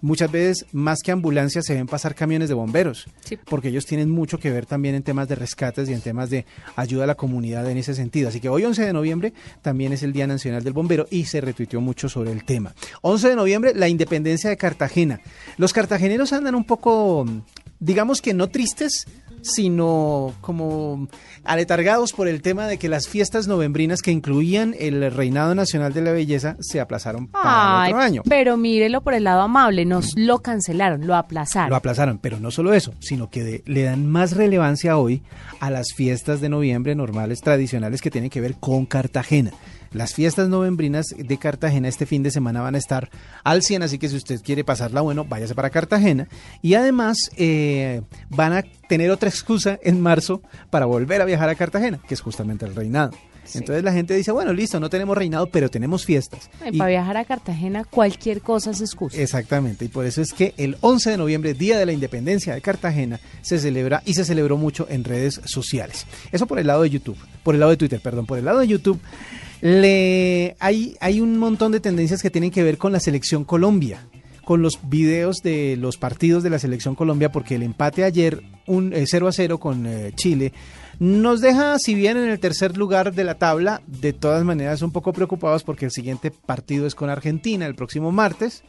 muchas veces más que ambulancias se ven pasar camiones de bomberos, porque ellos tienen mucho que ver también en temas de rescates y en temas de ayuda a la comunidad en ese sentido. Así que hoy 11 de noviembre también es el Día Nacional del Bombero y se retuiteó mucho sobre el tema. 11 de noviembre, la independencia de Cartagena. Los cartageneros andan un poco, digamos que no tristes, sino como aletargados por el tema de que las fiestas novembrinas que incluían el Reinado Nacional de la Belleza se aplazaron para
Ay,
el otro año.
pero mírelo por el lado amable, nos lo cancelaron, lo aplazaron.
Lo aplazaron, pero no solo eso, sino que de- le dan más relevancia hoy a las fiestas de noviembre normales, tradicionales, que tienen que ver con Cartagena. Las fiestas novembrinas de Cartagena este fin de semana van a estar al 100, así que si usted quiere pasarla bueno, váyase para Cartagena. Y además eh, van a tener otra excusa en marzo para volver a viajar a Cartagena, que es justamente el reinado. Entonces la gente dice, bueno, listo, no tenemos reinado, pero tenemos fiestas. Y-
para viajar a Cartagena cualquier cosa se excusa.
Exactamente, y por eso es que el 11 de noviembre, Día de la Independencia de Cartagena, se celebra y se celebró mucho en redes sociales. Eso por el lado de YouTube, por el lado de Twitter, perdón, por el lado de YouTube, hay, un montón de tendencias que tienen que ver con la selección Colombia con los videos de los partidos de la selección Colombia, porque el empate ayer, un eh, 0 a 0 con eh, Chile, nos deja, si bien en el tercer lugar de la tabla, de todas maneras un poco preocupados porque el siguiente partido es con Argentina el próximo martes.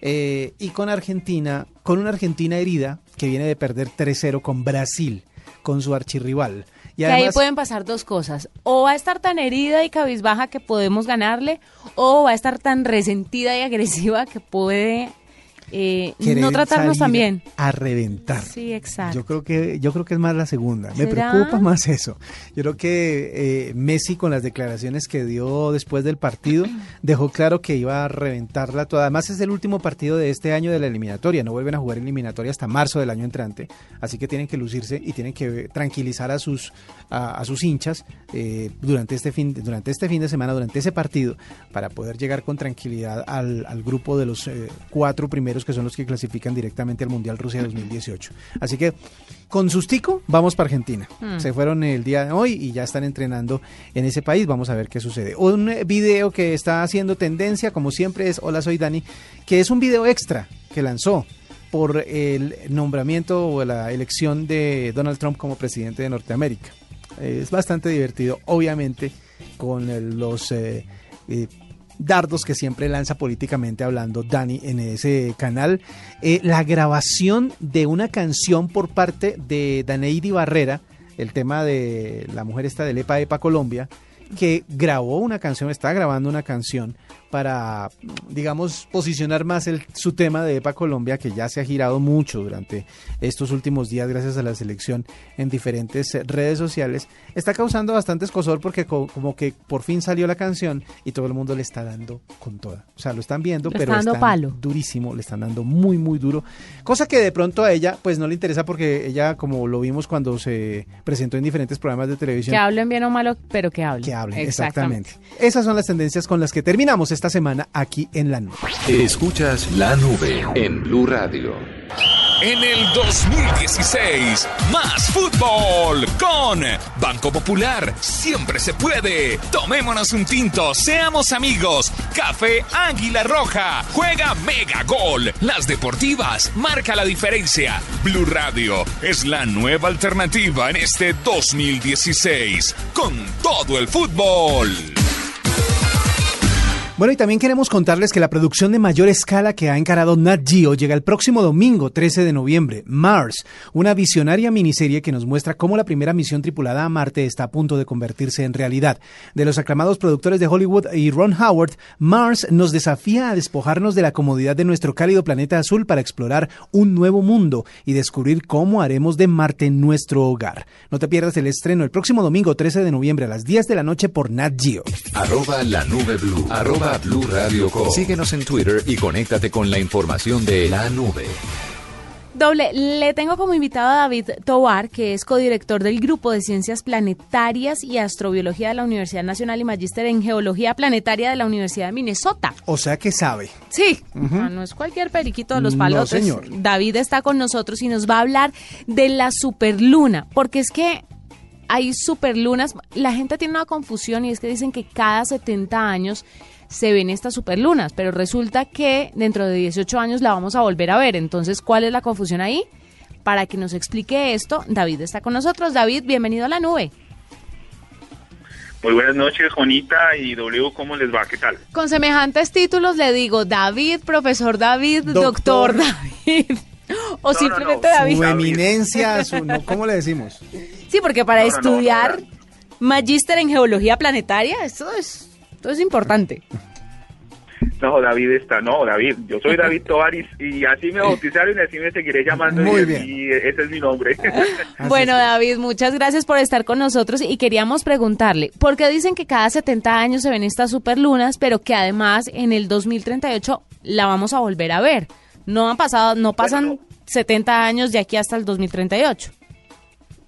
eh, y con Argentina, con una Argentina herida que viene de perder 3-0 con Brasil, con su archirrival. Y
que ahí pueden pasar dos cosas. O va a estar tan herida y cabizbaja que podemos ganarle, o va a estar tan resentida y agresiva que puede eh, no tratarnos bien.
A reventar.
Sí, exacto.
Yo creo que yo creo que es más la segunda. Me preocupa más eso. Yo creo que eh, Messi con las declaraciones que dio después del partido <clears throat> dejó claro que iba a reventarla toda. Además es el último partido de este año de la eliminatoria. No vuelven a jugar eliminatoria hasta marzo del año entrante. Así que tienen que lucirse y tienen que tranquilizar a sus a, a sus hinchas eh, durante este fin durante este fin de semana durante ese partido para poder llegar con tranquilidad al, al grupo de los eh, cuatro primeros que son los que clasifican directamente al Mundial Rusia 2018. Así que con sustico vamos para Argentina.
Hmm.
Se fueron el día de hoy y ya están entrenando en ese país. Vamos a ver qué sucede. Un eh, video que está haciendo tendencia, como siempre, es Hola, soy Dani, que es un video extra que lanzó por el nombramiento o la elección de Donald Trump como presidente de Norteamérica. Es bastante divertido, obviamente, con los eh, eh, dardos que siempre lanza políticamente hablando Dani en ese canal. Eh, la grabación de una canción por parte de Daneidi Barrera, el tema de la mujer esta de Lepa Epa Colombia, que grabó una canción, está grabando una canción para, digamos, posicionar más el, su tema de EPA Colombia, que ya se ha girado mucho durante estos últimos días gracias a la selección en diferentes redes sociales, está causando bastante escosor porque co- como que por fin salió la canción y todo el mundo le está dando con toda. O sea, lo están viendo, pero
está dando
están
palo.
durísimo, le están dando muy, muy duro. Cosa que de pronto a ella, pues no le interesa porque ella, como lo vimos cuando se presentó en diferentes programas de televisión,
Que hablen bien o malo, pero que hablen.
que hablen, exactamente. Esas son las tendencias con las que terminamos esta semana aquí en la nube.
Escuchas la nube en Blue Radio.
En el 2016, más fútbol con Banco Popular. Siempre se puede. Tomémonos un tinto, seamos amigos. Café Águila Roja. Juega Mega Gol. Las deportivas marca la diferencia. Blue Radio es la nueva alternativa en este 2016. Con todo el fútbol.
Bueno, y también queremos contarles que la producción de mayor escala que ha encarado Nat Geo llega el próximo domingo, 13 de noviembre. Mars, una visionaria miniserie que nos muestra cómo la primera misión tripulada a Marte está a punto de convertirse en realidad. De los aclamados productores de Hollywood y Ron Howard, Mars nos desafía a despojarnos de la comodidad de nuestro cálido planeta azul para explorar un nuevo mundo y descubrir cómo haremos de Marte nuestro hogar. No te pierdas el estreno el próximo domingo, 13 de noviembre a las 10 de la noche por Nat Geo.
Arroba la nube blue. Blue radio com. Síguenos en Twitter y conéctate con la información de la nube.
Doble, le tengo como invitado a David Tovar, que es codirector del Grupo de Ciencias Planetarias y Astrobiología de la Universidad Nacional y Magíster en Geología Planetaria de la Universidad de Minnesota.
O sea que sabe.
Sí, ah, no es cualquier periquito de los
No,
palotes.
señor.
David está con nosotros y nos va a hablar de la superluna, porque es que hay superlunas, la gente tiene una confusión y es que dicen que cada 70 años se ven estas superlunas, pero resulta que dentro de 18 años la vamos a volver a ver. Entonces, ¿cuál es la confusión ahí? Para que nos explique esto, David está con nosotros. David, bienvenido a la nube.
Muy buenas noches, Juanita y W, ¿cómo les va? ¿Qué tal?
Con semejantes títulos le digo David, profesor David, doctor,
Doctor.
David. o simplemente David.
Su eminencia, su, no, ¿cómo le decimos?
Sí, porque para
No, no, no,
estudiar magíster en geología planetaria, esto es, esto es importante.
No, David está, no, David, yo soy David Tovar y, así me bautizaron y así me seguiré llamando
Muy
y,
bien.
y ese es mi nombre. <laughs>
Bueno, David, muchas gracias por estar con nosotros y queríamos preguntarle, ¿por qué dicen que cada 70 años se ven estas superlunas, pero que además en el 2038 la vamos a volver a ver? No han pasado, no pasan 70 años de aquí hasta el 2038.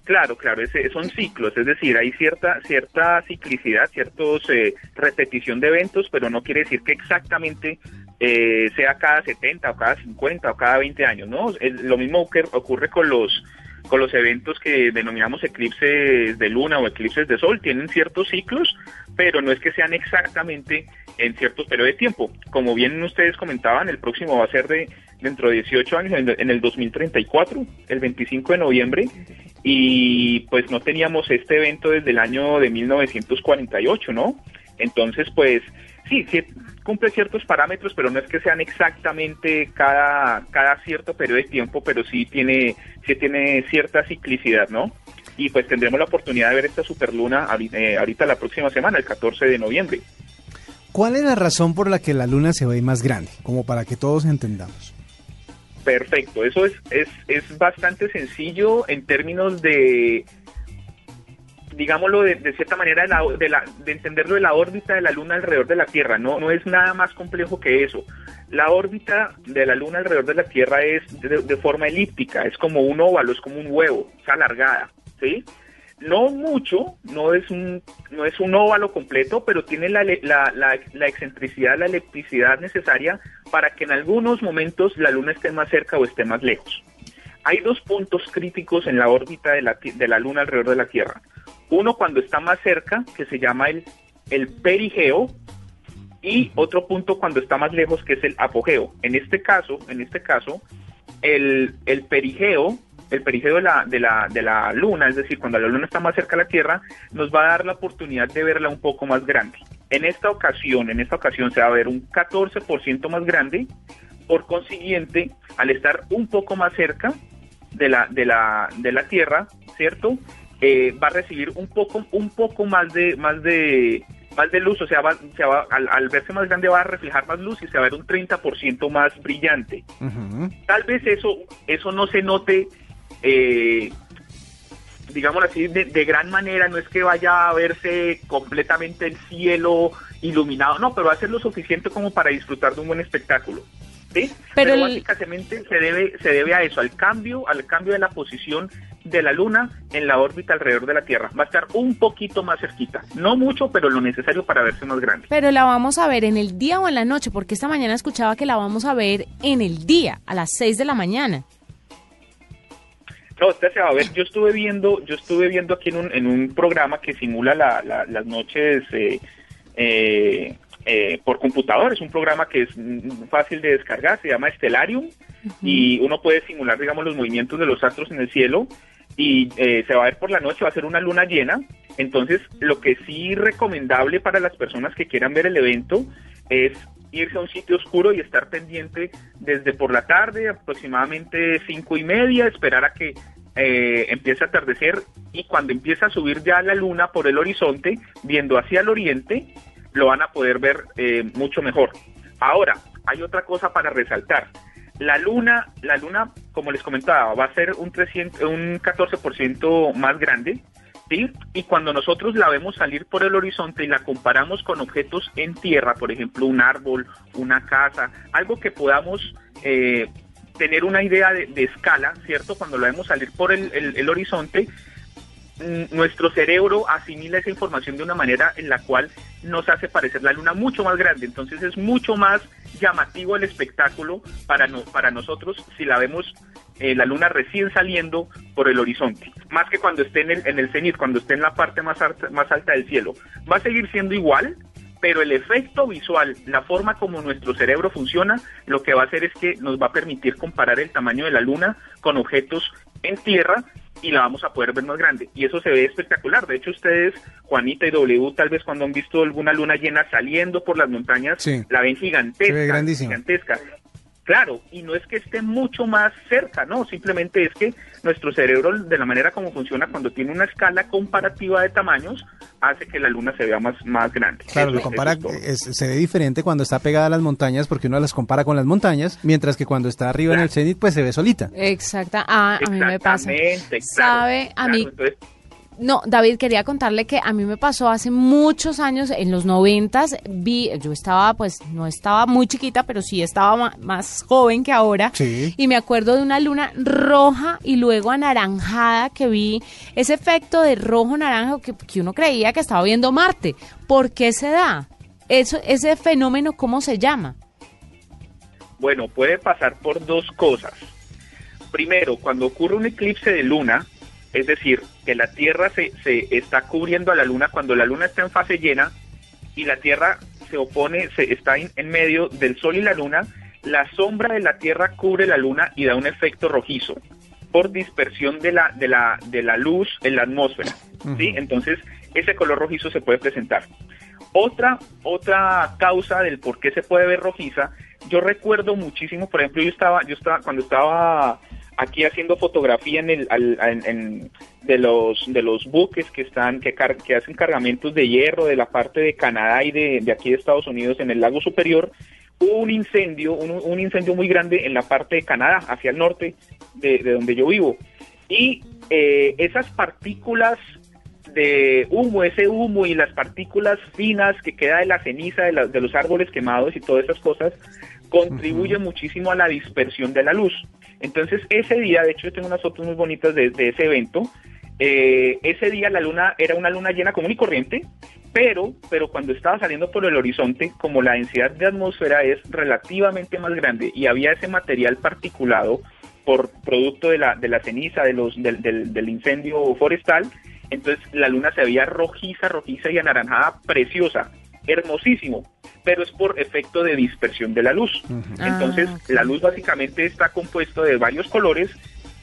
Claro, claro, ese- son ciclos, es decir, hay cierta cierta ciclicidad, ciertos eh, repetición de eventos, pero no quiere decir que exactamente eh, sea cada 70 o cada 50 o cada 20 años, ¿no? Es lo mismo ocurre con los con los eventos que denominamos eclipses de luna o eclipses de sol, tienen ciertos ciclos, pero no es que sean exactamente en ciertos periodos de tiempo. Como bien ustedes comentaban, el próximo va a ser de dentro de 18 años, en el- en el 2034, el 25 de noviembre, y pues no teníamos este evento desde el año de 1948, ¿no? Entonces, pues sí, sí cumple ciertos parámetros, pero no es que sean exactamente cada, cada cierto periodo de tiempo, pero sí tiene, sí tiene cierta ciclicidad, ¿no? Y pues tendremos la oportunidad de ver esta superluna ahori- eh, ahorita la próxima semana, el 14 de noviembre.
¿Cuál es la razón por la que la luna se ve más grande? Como para que todos entendamos.
Perfecto, eso es, es, es bastante sencillo en términos de, digámoslo de, cierta manera, de, de, entenderlo de la órbita de la Luna alrededor de la Tierra. No, no es nada más complejo que eso. La órbita de la Luna alrededor de la Tierra es de, forma elíptica, es como un óvalo, es como un huevo, es alargada, ¿sí? No mucho, no es un, no es un óvalo completo, pero tiene la, la, la, excentricidad, la elipticidad necesaria para que en algunos momentos la Luna esté más cerca o esté más lejos. Hay dos puntos críticos en la órbita de la, de la Luna alrededor de la Tierra. Uno cuando está más cerca, que se llama el, el perigeo, y otro punto cuando está más lejos, que es el apogeo. En este caso, en este caso, el, el perigeo, el perigeo de la, de, la, de la Luna, es decir, cuando la Luna está más cerca de la Tierra, nos va a dar la oportunidad de verla un poco más grande. En esta ocasión, en esta ocasión se va a ver un 14% más grande, por consiguiente, al estar un poco más cerca de la, de la, de la Tierra, ¿cierto? Eh, va a recibir un poco, un poco más de, más de, más de luz, o sea, va- se va- al, al verse más grande va a reflejar más luz y se va a ver un 30% más brillante. Tal vez eso, eso no se note, eh, digámoslo así, de, de gran manera, no es que vaya a verse completamente el cielo iluminado, no, pero va a ser lo suficiente como para disfrutar de un buen espectáculo. ¿Sí?
Pero
Pero,
el-
básicamente se debe, se debe a eso, al cambio, al cambio de la posición de la Luna en la órbita alrededor de la Tierra. Va a estar un poquito más cerquita, no mucho, pero lo necesario para verse más grande.
Pero la vamos a ver en el día o en la noche, porque esta mañana escuchaba que la vamos a ver en el día, a las 6 de la mañana.
No, usted se va a ver, yo estuve viendo, yo estuve viendo aquí en un, en un programa que simula la- la- las noches eh, eh, eh, por computador, es un programa que es fácil de descargar, se llama Stellarium, y uno puede simular, digamos, los movimientos de los astros en el cielo, y eh, se va a ver por la noche, va a ser una luna llena, entonces lo que sí recomendable para las personas que quieran ver el evento es irse a un sitio oscuro y estar pendiente desde por la tarde, aproximadamente cinco y media, esperar a que eh, empiece a atardecer y cuando empieza a subir ya la luna por el horizonte, viendo hacia el oriente, lo van a poder ver eh, mucho mejor. Ahora, hay otra cosa para resaltar. La luna, la luna, como les comentaba, va a ser un, 300, un 14% más grande, ¿sí? Y cuando nosotros la vemos salir por el horizonte y la comparamos con objetos en tierra, por ejemplo, un árbol, una casa, algo que podamos eh, tener una idea de, escala, ¿cierto? Cuando la vemos salir por el, horizonte, nuestro cerebro asimila esa información de una manera en la cual nos hace parecer la luna mucho más grande. Entonces es mucho más llamativo el espectáculo para, no- para nosotros si la vemos eh, la luna recién saliendo por el horizonte. Más que cuando esté en el, en el cenit, cuando esté en la parte más alta, más alta del cielo. Va a seguir siendo igual, pero el efecto visual, la forma como nuestro cerebro funciona, lo que va a hacer es que nos va a permitir comparar el tamaño de la luna con objetos en tierra y la vamos a poder ver más grande. Y eso se ve espectacular. De hecho, ustedes, Juanita y W, tal vez cuando han visto alguna luna llena saliendo por las montañas,
Sí.
la ven gigantesca.
Se ve grandísima.
gigantesca. Claro, y no es que esté mucho más cerca, no, simplemente es que nuestro cerebro, de la manera como funciona, cuando tiene una escala comparativa de tamaños, hace que la luna se vea más, más grande.
Claro,
Eso-
lo compara,
es
se ve diferente cuando está pegada a las montañas porque uno las compara con las montañas, mientras que cuando está arriba en el cenit pues se ve solita.
Exacta, ah, a mí me pasa.
Exactamente, claro,
¿Sabe? A
claro,
mí
entonces,
No, David, quería contarle que a mí me pasó hace muchos años, en los noventas, vi, yo estaba, pues, no estaba muy chiquita, pero sí estaba más joven que ahora.
Sí.
Y me acuerdo de una luna roja y luego anaranjada que vi, ese efecto de rojo-naranja que, que uno creía que estaba viendo Marte. ¿Por qué se da? Eso, ese fenómeno, ¿cómo se llama?
Bueno, puede pasar por dos cosas. Primero, cuando ocurre un eclipse de luna, es decir, que la Tierra se, se está cubriendo a la luna cuando la luna está en fase llena y la Tierra se opone, se está en, en medio del Sol y la luna, la sombra de la Tierra cubre la luna y da un efecto rojizo por dispersión de la, de la, de la luz en la atmósfera. ¿sí? Entonces, ese color rojizo se puede presentar. Otra, otra causa del por qué se puede ver rojiza, yo recuerdo muchísimo, por ejemplo, yo estaba, yo estaba, cuando estaba aquí haciendo fotografía en el, al- en- en- de los, de los buques que están, que, car- que hacen cargamentos de hierro de la parte de Canadá y de, de aquí de Estados Unidos en el lago superior, hubo un incendio, un, un incendio muy grande en la parte de Canadá, hacia el norte de, de donde yo vivo. Y eh, esas partículas de humo, ese humo y las partículas finas que queda de la ceniza de, la- de los árboles quemados y todas esas cosas contribuyen muchísimo a la dispersión de la luz. Entonces ese día, de hecho yo tengo unas fotos muy bonitas de, de ese evento, eh, ese día la luna era una luna llena común y corriente, pero, pero cuando estaba saliendo por el horizonte, como la densidad de atmósfera es relativamente más grande y había ese material particulado por producto de la, de la ceniza de los, del, del- del incendio forestal, entonces la luna se veía rojiza, rojiza y anaranjada, preciosa, hermosísimo, pero es por efecto de dispersión de la luz. Entonces la luz básicamente está compuesto de varios colores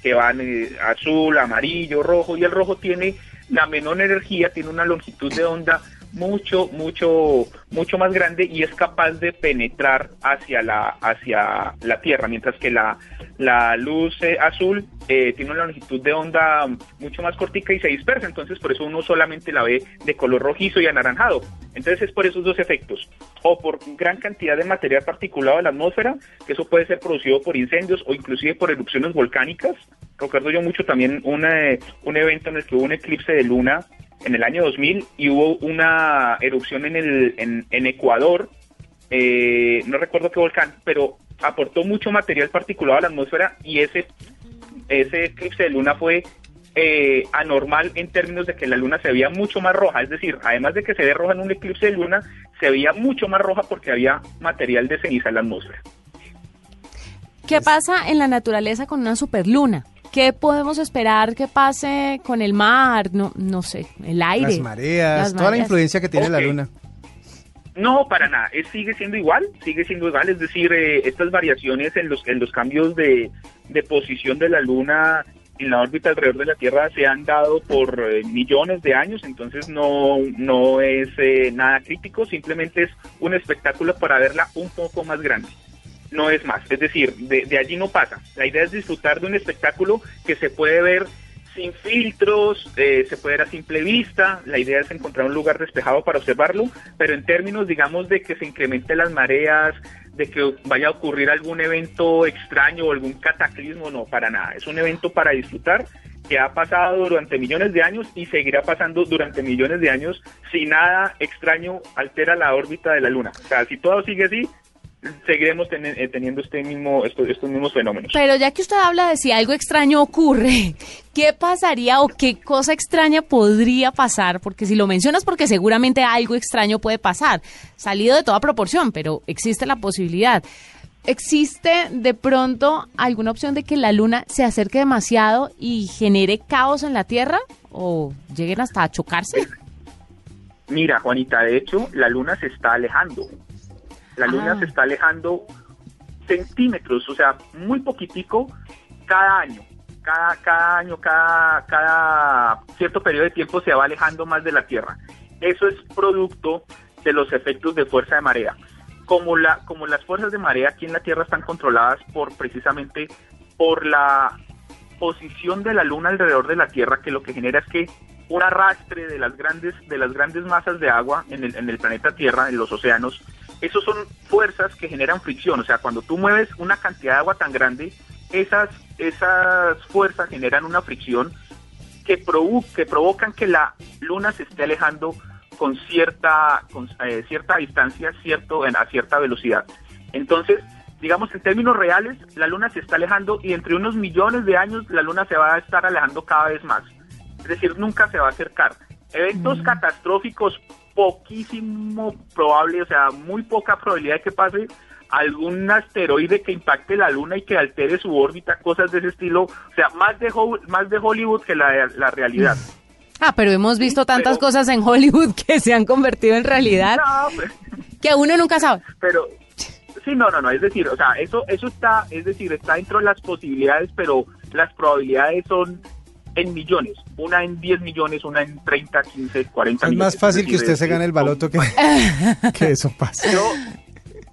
que van eh, azul, amarillo, rojo, y el rojo tiene la menor energía, tiene una longitud de onda mucho, mucho, mucho más grande y es capaz de penetrar hacia la, hacia la Tierra, mientras que la, la luz eh, azul eh, tiene una longitud de onda mucho más cortica y se dispersa, entonces por eso uno solamente la ve de color rojizo y anaranjado. Entonces es por esos dos efectos, o por gran cantidad de material particulado de la atmósfera, que eso puede ser producido por incendios o inclusive por erupciones volcánicas. Recuerdo yo mucho también una, eh, un evento en el que hubo un eclipse de luna en el año 2000 y hubo una erupción en, el, en, en Ecuador, eh, no recuerdo qué volcán, pero aportó mucho material particulado a la atmósfera y ese, ese eclipse de luna fue eh, anormal en términos de que la luna se veía mucho más roja, es decir, además de que se ve roja en un eclipse de luna, se veía mucho más roja porque había material de ceniza en la atmósfera.
¿Qué pasa en la naturaleza con una superluna? ¿Qué podemos esperar que pase con el mar? No, no sé, el aire.
Las mareas,
Las
toda la influencia que tiene la luna.
No, para nada. Es, sigue siendo igual, sigue siendo igual. Es decir, eh, estas variaciones en los, en los cambios de, de posición de la Luna en la órbita alrededor de la Tierra se han dado por eh, millones de años, entonces no, no es eh, nada crítico, simplemente es un espectáculo para verla un poco más grande. No es más, es decir, de, allí no pasa. La idea es disfrutar de un espectáculo que se puede ver sin filtros, eh, se puede ver a simple vista, la idea es encontrar un lugar despejado para observarlo, pero en términos, digamos, de que se incrementen las mareas, de que vaya a ocurrir algún evento extraño o algún cataclismo, no, para nada. Es un evento para disfrutar que ha pasado durante millones de años y seguirá pasando durante millones de años si nada extraño altera la órbita de la Luna. O sea, si todo sigue así, seguiremos eh, teniendo este mismo, estos, estos mismos fenómenos.
Pero ya que usted habla de si algo extraño ocurre, <laughs> ¿qué pasaría o qué cosa extraña podría pasar? Porque si lo mencionas, porque seguramente algo extraño puede pasar, salido de toda proporción, pero existe la posibilidad. ¿Existe de pronto alguna opción de que la luna se acerque demasiado y genere caos en la Tierra? ¿O lleguen hasta a chocarse?
Mira, Juanita, de hecho, la luna se está alejando. La luna
Ah.
se está alejando centímetros, o sea, muy poquitico cada año. Cada, cada año, cada, cada cierto periodo de tiempo se va alejando más de la Tierra. Eso es producto de los efectos de fuerza de marea. como la como las fuerzas de marea aquí en la Tierra están controladas por precisamente por la posición de la Luna alrededor de la Tierra, que lo que genera es que un arrastre de las grandes de las grandes masas de agua en el, en el planeta Tierra, en los océanos, esos son fuerzas que generan fricción. O sea, cuando tú mueves una cantidad de agua tan grande, esas esas fuerzas generan una fricción que, provo- que provocan que la Luna se esté alejando con cierta con, eh, cierta distancia, cierto en, a cierta velocidad. Entonces, digamos en términos reales, la Luna se está alejando y entre unos millones de años la Luna se va a estar alejando cada vez más. Es decir, nunca se va a acercar. Eventos catastróficos poquísimo probable, o sea, muy poca probabilidad de que pase algún asteroide que impacte la Luna y que altere su órbita, cosas de ese estilo, o sea, más de Ho- más de Hollywood que la, la realidad.
Ah, pero hemos visto tantas cosas en Hollywood <laughs> que se han convertido en realidad
No,
que uno nunca sabe.
pero sí, no, no, no, es decir, o sea, eso eso está, es decir, está dentro de las posibilidades, pero las probabilidades son en millones, una en 10 millones, una en 30, 15, 40
Es
millones.
más fácil
Es
que usted
es
se gane el baloto que, <laughs> que eso pase.
Yo,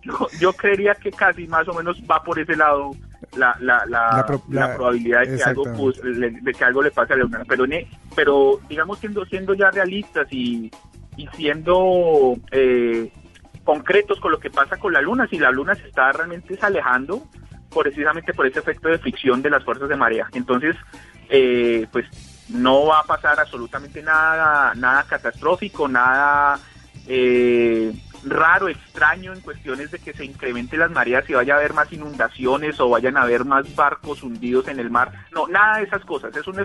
yo, yo creería que casi más o menos va por ese lado la, la, la,
La pro-
la probabilidad de que, algo, pues, le, de que algo le pase a la luna. Pero, ne- pero digamos, siendo, siendo ya realistas y, y siendo eh, concretos con lo que pasa con la luna, si la luna se está realmente alejando, precisamente por ese efecto de fricción de las fuerzas de marea. Entonces, eh, pues no va a pasar absolutamente nada, nada catastrófico, nada eh, raro, extraño en cuestiones de que se incrementen las mareas y vaya a haber más inundaciones o vayan a haber más barcos hundidos en el mar. No, nada de esas cosas. Es un,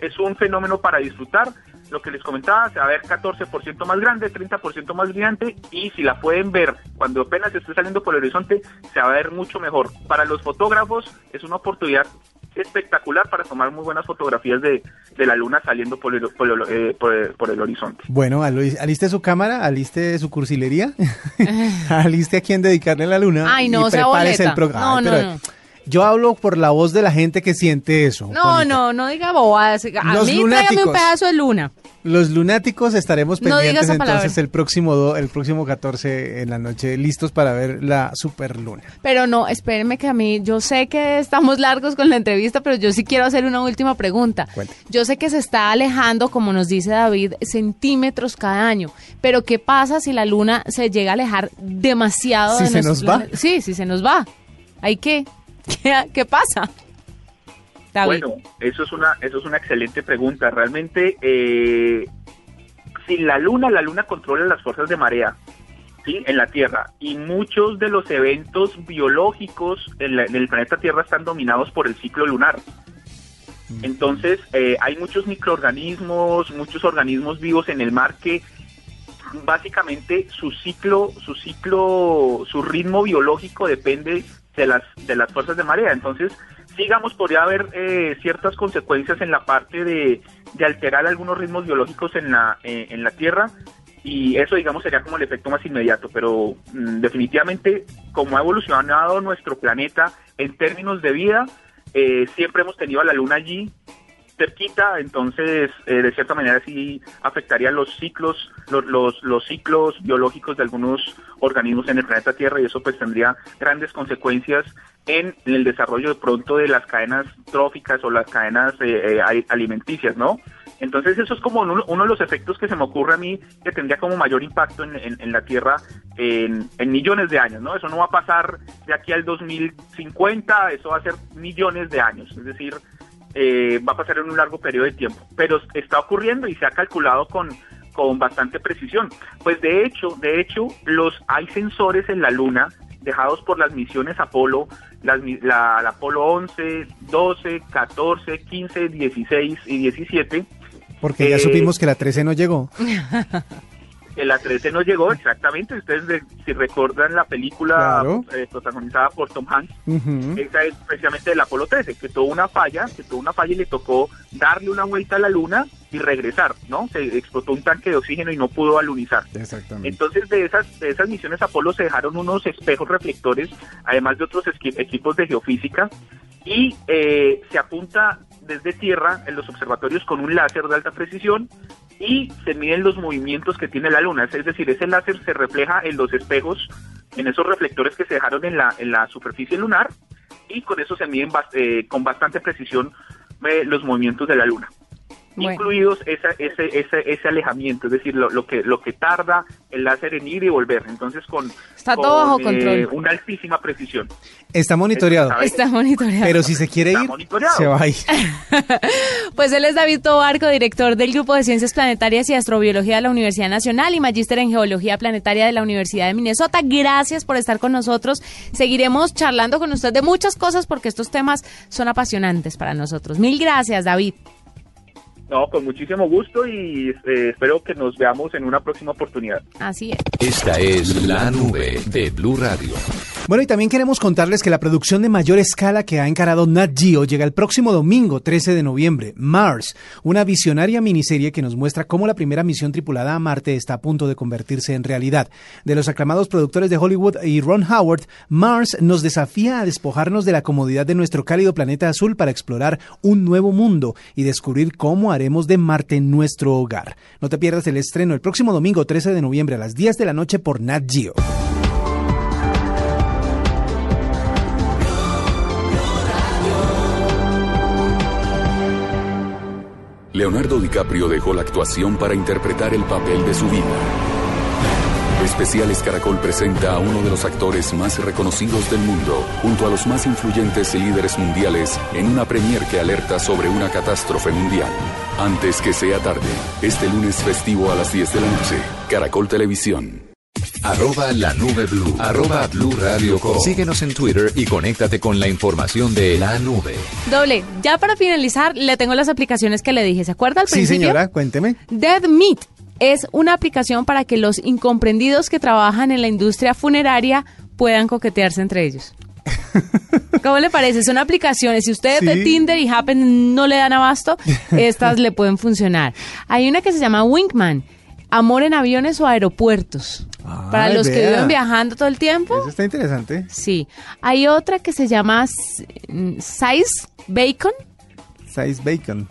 es un fenómeno para disfrutar. Lo que les comentaba, se va a ver 14% más grande, 30% más brillante y si la pueden ver cuando apenas esté saliendo por el horizonte, se va a ver mucho mejor. Para los fotógrafos es una oportunidad espectacular para tomar muy buenas fotografías de, de la luna saliendo por el, por el, eh, por el- por el horizonte.
Bueno, aliste su cámara, aliste su cursilería, <laughs> aliste a quien dedicarle la luna.
Ay, no,
y prepárese el programa.
No,
Ay,
no,
pero
no.
Yo hablo por la voz de la gente que siente eso.
No, no, no diga bobadas. A
Los
mí tráigame un
lunáticos.
pedazo de luna.
Los lunáticos estaremos
No
pendientes
esa palabra.
entonces el próximo do- el próximo 14 en la noche listos para ver la superluna.
Pero no, espérenme que a mí, yo sé que estamos largos con la entrevista, pero yo sí quiero hacer una última pregunta. Yo sé que se está alejando, como nos dice David, centímetros cada año, pero ¿qué pasa si la luna se llega a alejar demasiado?
¿Si
de
se
nuestro
nos va?
planeta? Sí, si se nos va. ¿Hay qué? ¿Qué, qué pasa? David.
Bueno, eso es una eso es una excelente pregunta. Realmente, eh, sin la luna, la luna controla las fuerzas de marea, sí, en la Tierra y muchos de los eventos biológicos en, la- en el planeta Tierra están dominados por el ciclo lunar. Entonces, eh, hay muchos microorganismos, muchos organismos vivos en el mar que básicamente su ciclo, su ciclo, su ritmo biológico depende de las de las fuerzas de marea. Entonces, digamos, podría haber eh, ciertas consecuencias en la parte de, alterar algunos ritmos biológicos en la eh, en la Tierra y eso, digamos, sería como el efecto más inmediato. Pero mm, definitivamente, como ha evolucionado nuestro planeta en términos de vida, eh, siempre hemos tenido a la Luna allí cerquita, entonces eh, de cierta manera sí afectaría los ciclos, los, los, los ciclos biológicos de algunos organismos en el planeta Tierra y eso pues tendría grandes consecuencias en el desarrollo de pronto de las cadenas tróficas o las cadenas eh, eh, ali- alimenticias, ¿no? Entonces eso es como uno, uno de los efectos que se me ocurre a mí que tendría como mayor impacto en, la Tierra en millones de años, ¿no? Eso no va a pasar de aquí al 2050, eso va a ser millones de años, es decir, eh, va a pasar en un largo periodo de tiempo, pero está ocurriendo y se ha calculado con, con bastante precisión. Pues de hecho, de hecho, los hay sensores en la Luna dejados por las misiones Apolo, las mi- la, la Apolo 11, 12, 14, 15, 16 y 17.
Porque ya
Eh,
supimos que la 13 no llegó. <laughs>
la 13 no llegó exactamente. Ustedes, de- si recuerdan la película
Claro.
eh, protagonizada por Tom Hanks, esa es precisamente del Apolo 13, que tuvo una falla, que tuvo una falla y le tocó darle una vuelta a la Luna y regresar, ¿no? Se explotó un tanque de oxígeno y no pudo alunizar.
Exactamente.
Entonces de esas, de esas misiones Apolo se dejaron unos espejos reflectores, además de otros equipos de geofísica, y eh, se apunta desde tierra en los observatorios con un láser de alta precisión y se miden los movimientos que tiene la luna, es decir, ese láser se refleja en los espejos en esos reflectores que se dejaron en la, en la superficie lunar y con eso se miden eh, con bastante precisión eh, los movimientos de la luna. Incluidos esa- ese, ese, ese alejamiento, es decir, lo, lo que lo que tarda el láser en ir y volver. Entonces, con,
Está todo bajo
eh,
control.
una altísima precisión.
Está monitoreado.
Está monitoreado.
Pero si se quiere ir,
monitoreado.
se va a ir. <laughs>
Pues él es David Tobarco, director del Grupo de Ciencias Planetarias y Astrobiología de la Universidad Nacional y magíster en Geología Planetaria de la Universidad de Minnesota. Gracias por estar con nosotros. Seguiremos charlando con usted de muchas cosas porque estos temas son apasionantes para nosotros. Mil gracias, David.
No, con muchísimo gusto y eh, espero que nos veamos en una próxima oportunidad.
Así es.
Esta es la nube de Blue Radio.
Bueno, y también queremos contarles que la producción de mayor escala que ha encarado Nat Geo llega el próximo domingo, 13 de noviembre. Mars, una visionaria miniserie que nos muestra cómo la primera misión tripulada a Marte está a punto de convertirse en realidad. De los aclamados productores de Hollywood y Ron Howard, Mars nos desafía a despojarnos de la comodidad de nuestro cálido planeta azul para explorar un nuevo mundo y descubrir cómo haremos de Marte nuestro hogar. No te pierdas el estreno el próximo domingo, 13 de noviembre a las 10 de la noche por Nat Geo.
Leonardo DiCaprio dejó la actuación para interpretar el papel de su vida. Especiales Caracol presenta a uno de los actores más reconocidos del mundo, junto a los más influyentes líderes mundiales, en una premier que alerta sobre una catástrofe mundial. Antes que sea tarde, este lunes festivo a las 10 de la noche, Caracol Televisión.
Arroba la nube blue. Arroba blue radio com. Síguenos en Twitter y conéctate con la información de la nube.
Doble, ya para finalizar, le tengo las aplicaciones que le dije. ¿Se acuerda al
Sí,
principio?
señora, cuénteme.
Dead Meat es una aplicación para que los incomprendidos que trabajan en la industria funeraria puedan coquetearse entre ellos. <laughs> ¿Cómo le parece? Son aplicaciones. Si ustedes de
Sí.
Tinder y Happen no le dan abasto, <laughs> estas le pueden funcionar. Hay una que se llama Wingman. Amor en aviones o aeropuertos. Para los que viven viajando todo el tiempo.
Eso está interesante.
Sí. Hay otra que se llama mm, Size Bacon.
Size Bacon.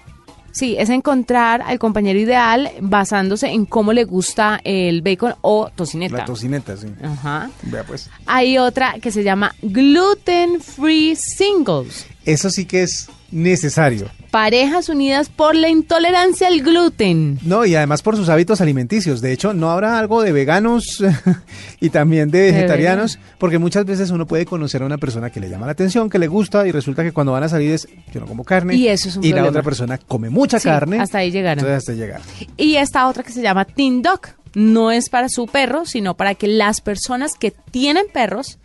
Sí, es encontrar al compañero ideal basándose en cómo le gusta el bacon o tocineta.
La tocineta, sí.
Ajá.
Vea pues.
Hay otra que se llama Gluten Free Singles.
Eso sí que es necesario.
Parejas unidas por la intolerancia al gluten.
No, y además por sus hábitos alimenticios. De hecho, no habrá algo de veganos <laughs> y también de vegetarianos, porque muchas veces uno puede conocer a una persona que le llama la atención, que le gusta, y resulta que cuando van a salir es, yo no como carne.
Y eso es un
Y la otra persona come mucha
Sí,
carne.
hasta ahí llegaron.
Entonces hasta llegar.
Y esta otra que se llama Teen Dog. No es para su perro, sino para que las personas que tienen perros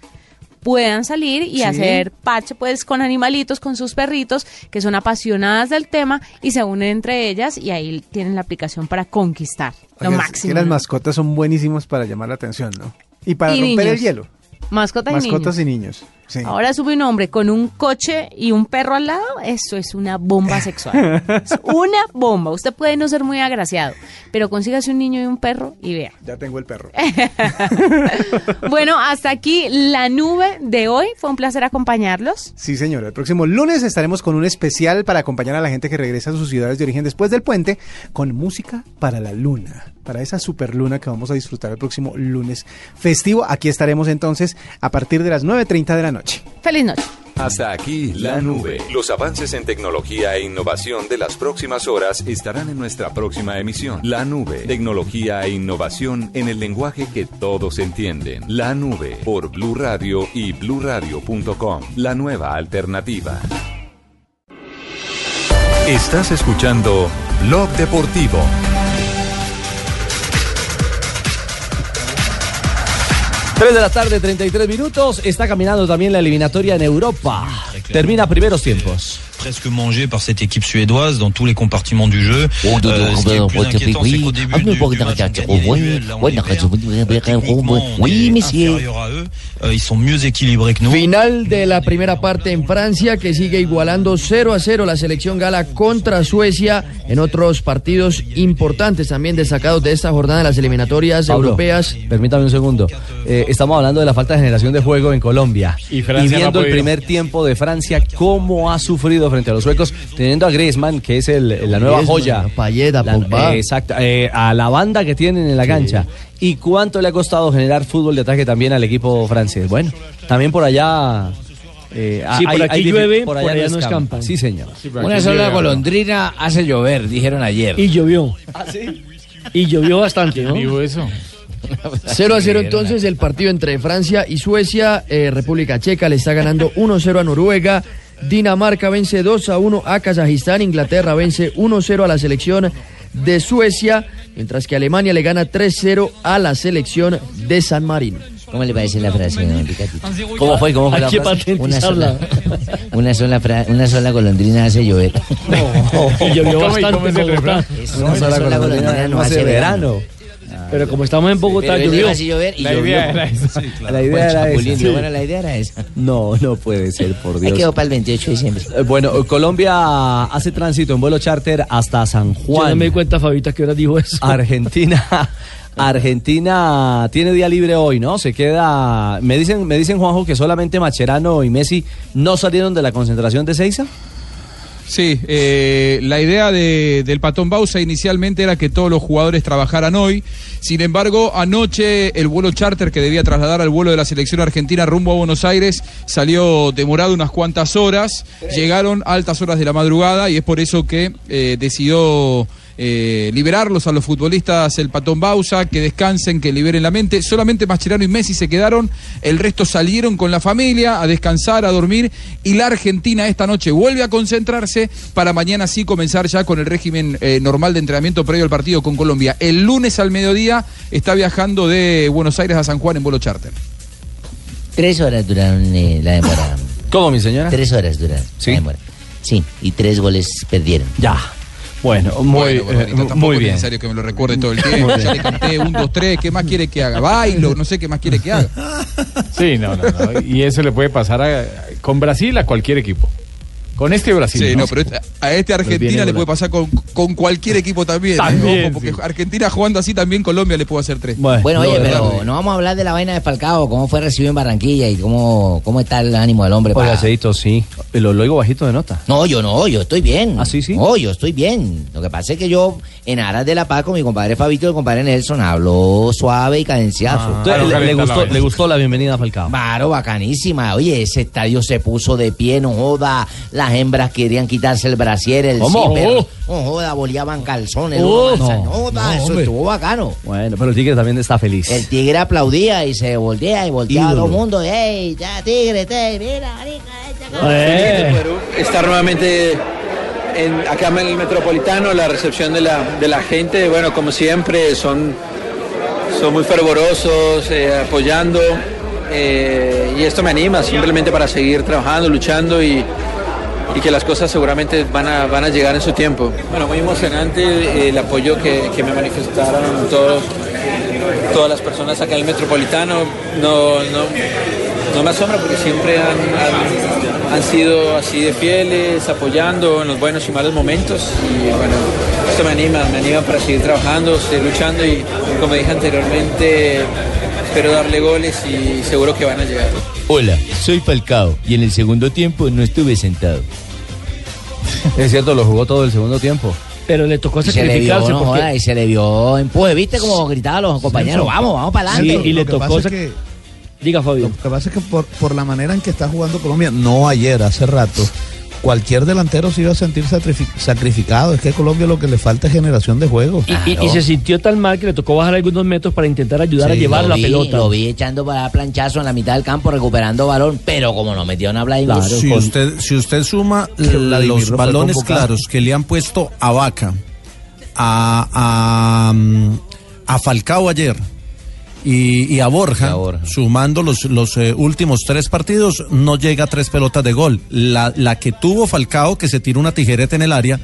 puedan salir y
Sí.
hacer parche pues con animalitos, con sus perritos que son apasionadas del tema y se unen entre ellas y ahí tienen la aplicación para conquistar lo
es
máximo.
Que las mascotas son buenísimos para llamar la atención, ¿no? Y para
Y
romper
niños.
el hielo.
Mascotas y
Mascotas
niños.
y niños. Sí.
Ahora sube un hombre con un coche y un perro al lado, eso es una bomba sexual. es una bomba. Usted puede no ser muy agraciado, pero consígase un niño y un perro y vea.
Ya tengo el perro. <laughs>
Bueno, hasta aquí la nube de hoy. Fue un placer acompañarlos.
Sí, señora. El próximo lunes estaremos con un especial para acompañar a la gente que regresa a sus ciudades de origen después del puente con música para la luna, para esa super luna que vamos a disfrutar el próximo lunes festivo. Aquí estaremos entonces a partir de las 9.30 de la noche.
Feliz noche.
Hasta aquí la nube. Los avances en tecnología e innovación de las próximas horas estarán en nuestra próxima emisión. La nube. Tecnología e innovación en el lenguaje que todos entienden. La nube por Blue Radio y bluradio.com. La nueva alternativa. Estás escuchando Blog Deportivo.
Tres de la tarde, 33 minutos. Está caminando también la eliminatoria en Europa. Termina primeros tiempos.
Presque mangé par cette équipe suédoise dans tous les compartiments du jeu. Euh, ce qui est le plus inquiétant, c'est qu'au début du, du match, on gagne individuel. Là, on est techniquement, on est inférieur à eux. Euh, ils sont mieux équilibrés que nous.
Final de la primera parte en Francia que sigue igualando 0 a 0 la selección gala contra Suecia en otros partidos importantes también destacados de esta jornada de las eliminatorias
Pablo,
europeas.
Permítame un segundo. Eh, estamos hablando de la falta de generación de juego en Colombia.
Y Francia no ha
viendo el
podido.
primer tiempo de Francia, cómo ha sufrido frente a los suecos, teniendo a Griezmann, que es el- la nueva
Griezmann,
joya.
Payet, a
La-
Pogba.
eh, exacto, eh, a la banda que tienen en la cancha. ¿Y cuánto le ha costado generar fútbol de ataque también al equipo francés? Bueno, también por allá... eh,
Sí, por
hay-
aquí
hay
llueve, por allá no escampan.
Sí, señor.
Una sola golondrina hace llover, dijeron ayer.
Y llovió. Y llovió bastante, ¿no?
Digo eso.
0 a 0 entonces el partido entre Francia y Suecia. Eh, República Checa le está ganando 1-0 a Noruega. Dinamarca vence 2 a 1 a Kazajistán. Inglaterra vence 1-0 a la selección de Suecia. Mientras que Alemania le gana 3-0 a la selección de San Marino.
¿Cómo le parece la frase, don Ricardito?
¿Cómo fue? ¿Cómo fue la frase?
Una sola, <laughs> una sola, fra- una sola golondrina hace llover. <laughs>
Y llovió bastante en Bogotá.
Una sola golondrina no hace verano.
Pero como estamos en Bogotá, llovió.
así llover y
La
llovió. <laughs>
idea era esa. La idea era esa.
Bueno, la idea era esa.
No, no puede ser, por
Ahí
Dios.
quedó para el 28 de diciembre.
Eh, Bueno, Colombia hace tránsito en vuelo charter hasta San
Yo
Juan.
no me di cuenta, Fabita, que hora dijo eso.
Argentina. <laughs> Argentina tiene día libre hoy, ¿no? Se queda. Me dicen, me dicen Juanjo que solamente Macherano y Messi no salieron de la concentración de Seiza.
Sí, eh, la idea de- del patón Bausa inicialmente era que todos los jugadores trabajaran hoy. Sin embargo, anoche el vuelo charter que debía trasladar al vuelo de la selección argentina rumbo a Buenos Aires salió demorado unas cuantas horas. Llegaron altas horas de la madrugada y es por eso que eh, decidió eh, liberarlos a los futbolistas el patón Bausa, que descansen, que liberen la mente. Solamente Mascherano y Messi se quedaron, el resto salieron con la familia a descansar, a dormir y la Argentina esta noche vuelve a concentrarse para mañana sí comenzar ya con el régimen eh, normal de entrenamiento previo al partido con Colombia. El lunes al mediodía está viajando de Buenos Aires a San Juan en vuelo charter.
Tres horas duraron eh, la demora. <coughs>
¿Cómo, mi señora?
Tres horas duraron la demora. Sí, y tres goles perdieron.
Ya. Bueno, muy,
Bueno,
eh, muy
es
bien.
necesario que me lo recuerde todo el tiempo.
Muy
Ya
bien.
le canté un, dos, tres, ¿qué más quiere que haga? Bailo, no sé qué más quiere que haga.
Sí, no, no, no. Y eso le puede pasar a- con Brasil a cualquier equipo. Con este Brasil.
Sí, no, pero este- a este Argentina le puede pasar con, con cualquier equipo también. ¿eh? Ojo, porque Argentina jugando así también Colombia le puede hacer tres.
Bueno, oye,
No,
pero
¿verdad?
no vamos a hablar de la vaina de Falcao, cómo fue recibido en Barranquilla y cómo, cómo está el ánimo del hombre.
Oiga,
para-
sí. Lo, lo oigo bajito de nota.
No, yo no, yo estoy bien.
¿Ah, sí, sí?
No, yo estoy bien. Lo que pasa es que yo, en aras de la paz, con mi compadre Fabito y el compadre Nelson, hablo suave y cadenciazo.
Entonces, le, le gustó, le gustó la bienvenida a Falcao.
Claro, bacanísima. Oye, ese estadio se puso de pie, no joda. Las hembras querían quitarse el brasier, el
¿Cómo?
zipper.
Oh.
No joda, boleaban calzones.
Oh,
uno manza-
no,
no joda,
no,
eso
hombre.
estuvo bacano.
Bueno, pero el Tigre también está feliz.
El tigre aplaudía y se voltea y volteaba a todo el mundo. ¡Ey, ya, tigre, te, mira, marica,
estar nuevamente en, acá en el Metropolitano, la recepción de la, de la gente, bueno, como siempre, son, son muy fervorosos, eh, apoyando, eh, y esto me anima simplemente para seguir trabajando, luchando y, y que las cosas seguramente van a, van a llegar en su tiempo. Bueno, muy emocionante el apoyo que, que me manifestaron todos, todas las personas acá en el Metropolitano. No, no, no me asombra porque siempre han- han sido así de fieles, apoyando en los buenos y malos momentos. Y bueno, esto me anima, me anima para seguir trabajando, seguir luchando y como dije anteriormente, espero darle goles y seguro que van a llegar.
Hola, soy Falcao y en el segundo tiempo no estuve sentado.
Es cierto, lo jugó todo el segundo tiempo.
Pero le tocó
Y se le vio, no y se le vio empuje, ¿viste? Como gritaban los compañeros, vamos, vamos para adelante.
Sí, pasa es que-
Diga, Fabio.
Lo que pasa es que por, por la manera en que está jugando Colombia, no ayer, hace rato, cualquier delantero se iba a sentir sacrifi- sacrificado. Es que a Colombia lo que le falta es generación de juego.
Y, y- y se sintió tan mal que le tocó bajar algunos metros para intentar ayudar a llevar la
vi,
pelota.
Lo vi echando para planchazo en la mitad del campo, recuperando balón, pero como no metió una Vladimir.
si, usted, si usted suma <laughs>
Vladimir
los balones claros que le han puesto a Vaca, a, a, mm, a Falcao ayer y, y a Borja, sumando los, los eh, últimos tres partidos, no llega a tres pelotas de gol. La, la que tuvo Falcao, que se tiró una tijereta en el área,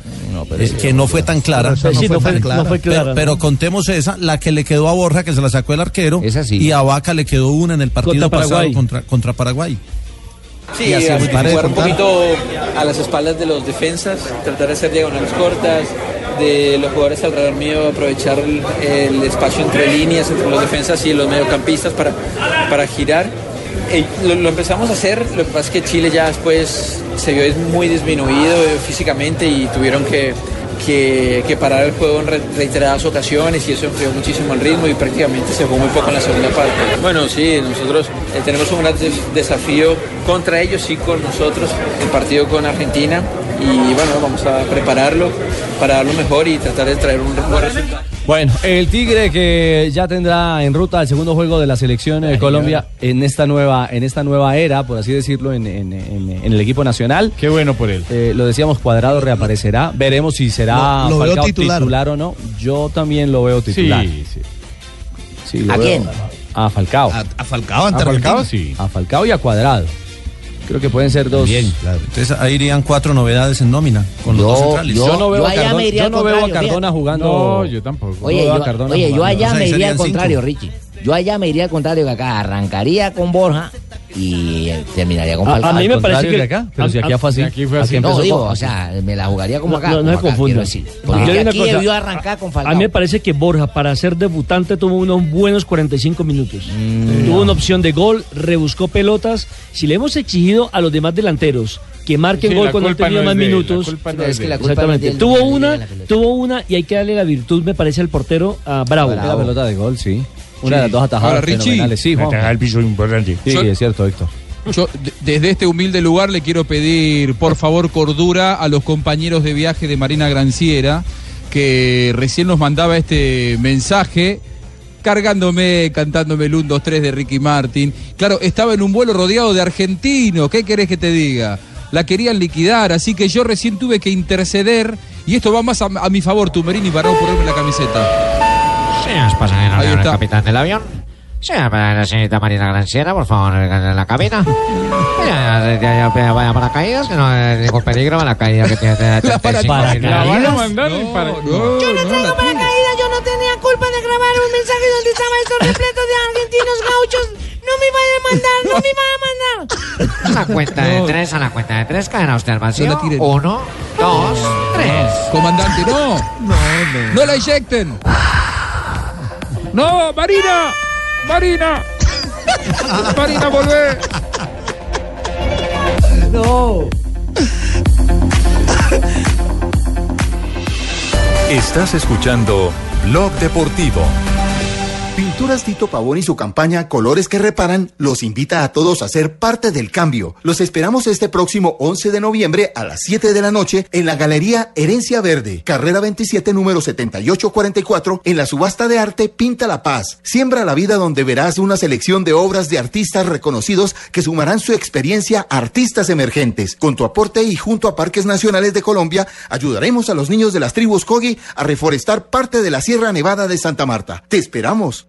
pero
eh,
sí,
que no fue tan clara.
Pero no no no ¿no?
contemos esa, la que le quedó a Borja, que se la sacó el arquero, y a Vaca le quedó una en el partido
Contra
pasado
Paraguay.
contra, contra Paraguay.
Sí,
así
jugar un poquito a las espaldas de los defensas, tratar de hacer diagonales cortas, de los jugadores alrededor mío, aprovechar el, el espacio entre líneas, entre los defensas y los mediocampistas para, para girar. Eh, lo, lo empezamos a hacer, lo que pasa es que Chile ya después se vio muy disminuido eh, físicamente y tuvieron que que, que parar el juego en re- reiteradas ocasiones y eso enfrió muchísimo el ritmo y prácticamente se jugó muy poco en la segunda parte. Bueno, sí, nosotros eh, tenemos un gran des- desafío contra ellos y con nosotros, el partido con Argentina y bueno, vamos a prepararlo para dar lo mejor y tratar de traer un buen resultado.
Bueno, el Tigre que ya tendrá en ruta el segundo juego de la selección de Colombia en esta nueva en esta nueva era, por así decirlo, en, en- en- en el equipo nacional.
Qué bueno por él.
Eh, lo decíamos, Cuadrado reaparecerá. Veremos si será
Lo- lo veo
Falcao
titular.
o no. Yo también lo veo titular.
Sí, sí.
Sí, lo
¿A
veo.
quién?
A Falcao.
A, a Falcao ante
A Falcao sí.
A Falcao y a Cuadrado. Creo que pueden ser dos.
Bien, claro. Entonces ahí irían cuatro novedades en nómina con los
Yo-
dos centrales.
Yo, no veo
yo
a Cardona,
me iría
yo
al
no veo a
contrario,
Cardona
fíjate.
jugando.
No, yo tampoco.
Oye,
No
yo,
Cardona
oye, allá
O sea,
me iría al contrario,
cinco.
Richie. Yo allá me iría al contrario que acá arrancaría con Borja y eh, terminaría con
A-
Falcao.
a mí me
Al
parece que-
de acá, pero si
a-
aquí
a-
fue así.
aquí fue así.
Aquí
No, digo,
con-
o sea, me la jugaría como
No,
acá.
no, no
como
se confunda.
decir. Porque aquí
cosa,
debió arrancar con
A
Falcao.
mí me parece que Borja, para ser debutante, tuvo unos buenos 45 minutos. Tuvo una opción de gol, rebuscó pelotas. Si le hemos exigido a los demás delanteros que marquen
Sí,
gol cuando han tenido más
de él, la
minutos. Exactamente. Tuvo una, tuvo una y hay que darle la virtud, me parece, al portero a Bravo.
La pelota de gol, sí. Una de las dos
Ahora,
atajadas
Richie.
fenomenales. Sí, Juan.
Atajar el piso es importante.
Sí,
Yo-
es cierto, Héctor.
Yo de- desde este humilde lugar le quiero pedir, por favor, cordura a los compañeros de viaje de Marina Granciera, que recién nos mandaba este mensaje, cargándome, cantándome el 1, 2, 3 de Ricky Martin. Claro, estaba en un vuelo rodeado de argentinos, ¿qué querés que te diga? La querían liquidar, así que yo recién tuve que interceder, y esto va más a, a mi favor, Tumerini, para no ponerme la camiseta.
Señores pasajeros, el capitán del avión. Señora para la señorita Marina Granciera, por favor, en la cabina. Ya, ya, ya, ya, vaya para caídas, que no hay ningún peligro, la caída que tiene de <laughs> 35
para-
mil.
La van a mandar
No,
para...
no,
no.
no, la tiene.
caída, yo no tenía culpa de grabar un mensaje donde estaba esto repleto de argentinos gauchos. No me iban a mandar, no me iban a mandar.
A la cuenta de tres, a la cuenta de tres, caerá usted al vacío.
No.
Uno, dos, tres.
Comandante, no. No, no la inyecten.
¡No, Marina! ¡Marina! ¡Marina, volvé!
No.
Estás escuchando Blog Deportivo.
Pinturas Tito Pavón y su campaña Colores que Reparan los invita a todos a ser parte del cambio. Los esperamos este próximo 11 de noviembre a las 7 de la noche en la Galería Herencia Verde, carrera 27, número 7844, en la subasta de arte Pinta la Paz. Siembra la vida donde verás una selección de obras de artistas reconocidos que sumarán su experiencia a artistas emergentes. Con tu aporte y junto a Parques Nacionales de Colombia, ayudaremos a los niños de las tribus Kogi a reforestar parte de la Sierra Nevada de Santa Marta. Te esperamos.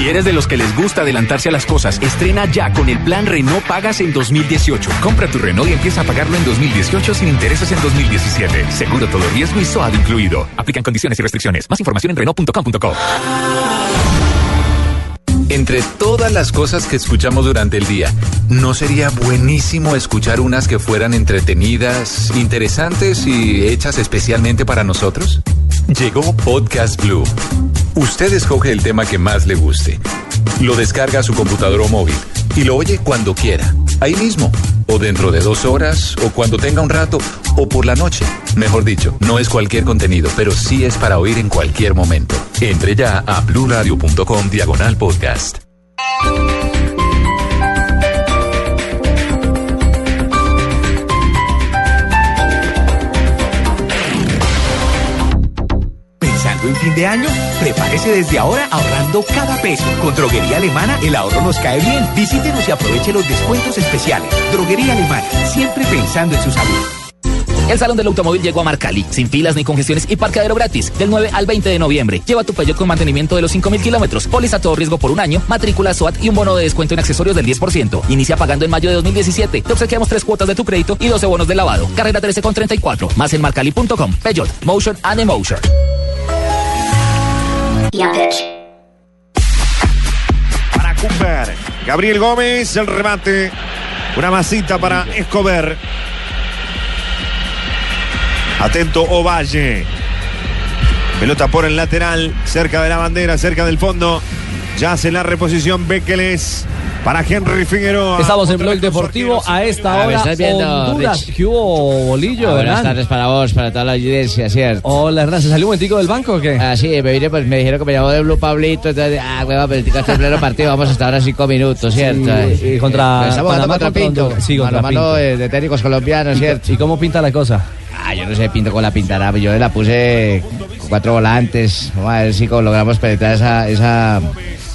Si eres de los que les gusta adelantarse a las cosas, estrena ya con el plan Renault Pagas en 2018. Compra tu Renault y empieza a pagarlo en 2018 sin intereses en 2017. Seguro todo riesgo y SOAD incluido. Aplican condiciones y restricciones. Más información en Renault.com.co.
Entre todas las cosas que escuchamos durante el día, ¿no sería buenísimo escuchar unas que fueran entretenidas, interesantes y hechas especialmente para nosotros? Llegó Podcast Blue. Usted escoge el tema que más le guste. Lo descarga a su computador o móvil y lo oye cuando quiera, ahí mismo, o dentro de dos horas, o cuando tenga un rato, o por la noche. Mejor dicho, no es cualquier contenido, pero sí es para oír en cualquier momento. Entre ya a bluradio.com diagonal podcast.
De año, prepárese desde ahora ahorrando cada peso. Con Droguería Alemana el ahorro nos cae bien. Visítenos y aproveche los descuentos especiales. Droguería Alemana, siempre pensando en su salud.
El Salón del Automóvil llegó a Marcali, sin filas ni congestiones y parqueadero gratis, del 9 al 20 de noviembre. Lleva tu Peugeot con mantenimiento de los 5.000 kilómetros, póliza todo riesgo por un año, matrícula SOAT y un bono de descuento en accesorios del 10%. Inicia pagando en mayo de 2017. Te obsequiamos tres cuotas de tu crédito y 12 bonos de lavado. Carrera 13 con 34. Más en marcali.com. Peugeot, Motion and Emotion.
Para Cooper. Gabriel Gómez, el remate. Una masita para Escobar. Atento Ovalle. Pelota por el lateral, cerca de la bandera, cerca del fondo. Ya hace la reposición Bekeles para Henry Figueroa.
Estamos en Blog Deportivo a esta hora.
estás viendo,
Honduras.
Rich.
¿Qué hubo, Bolillo?
Ah, buenas tardes para vos, para toda la audiencia, ¿cierto?
Hola, Hernán. ¿Se salió un momentico del banco o qué?
Ah, sí, me vine, pues me dijeron que me llamó de Blue Pablito, entonces, ah, hueva, pero estoy en pleno partido, vamos hasta ahora cinco minutos, ¿cierto?
Sí, y contra
Pues estamos jugando contra Pinto.
Sí, contra Pinto.
de, técnicos colombianos, ¿cierto?
¿Y cómo pinta la cosa?
Ah, yo no sé, Pinto con la pintará, yo la puse con cuatro volantes, vamos a ver si logramos penetrar esa, esa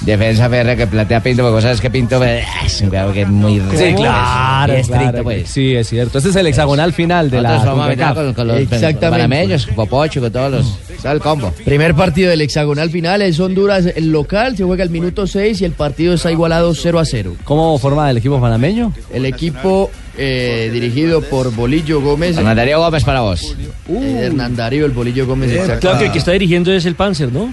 defensa férrea que plantea Pinto, porque vos sabes que Pinto eh, es un jugador que es muy
Sí, claro,
estricto,
claro.
pues.
Sí, es cierto. Este es el hexagonal final de la
vamos a
CONCACAF.
con, con los
Exactamente.
panameños, con Popocho, con todos los, todo el combo.
Primer partido del hexagonal final es Honduras el local, se juega el minuto 6 y el partido está igualado 0 a 0.
¿Cómo forma el equipo panameño?
El equipo eh, dirigido por Bolillo Gómez.
Hernán Darío Gómez para vos.
Eh, Hernán Darío, el Bolillo Gómez. exacto.
Claro que el que está dirigiendo es el Panzer, ¿no?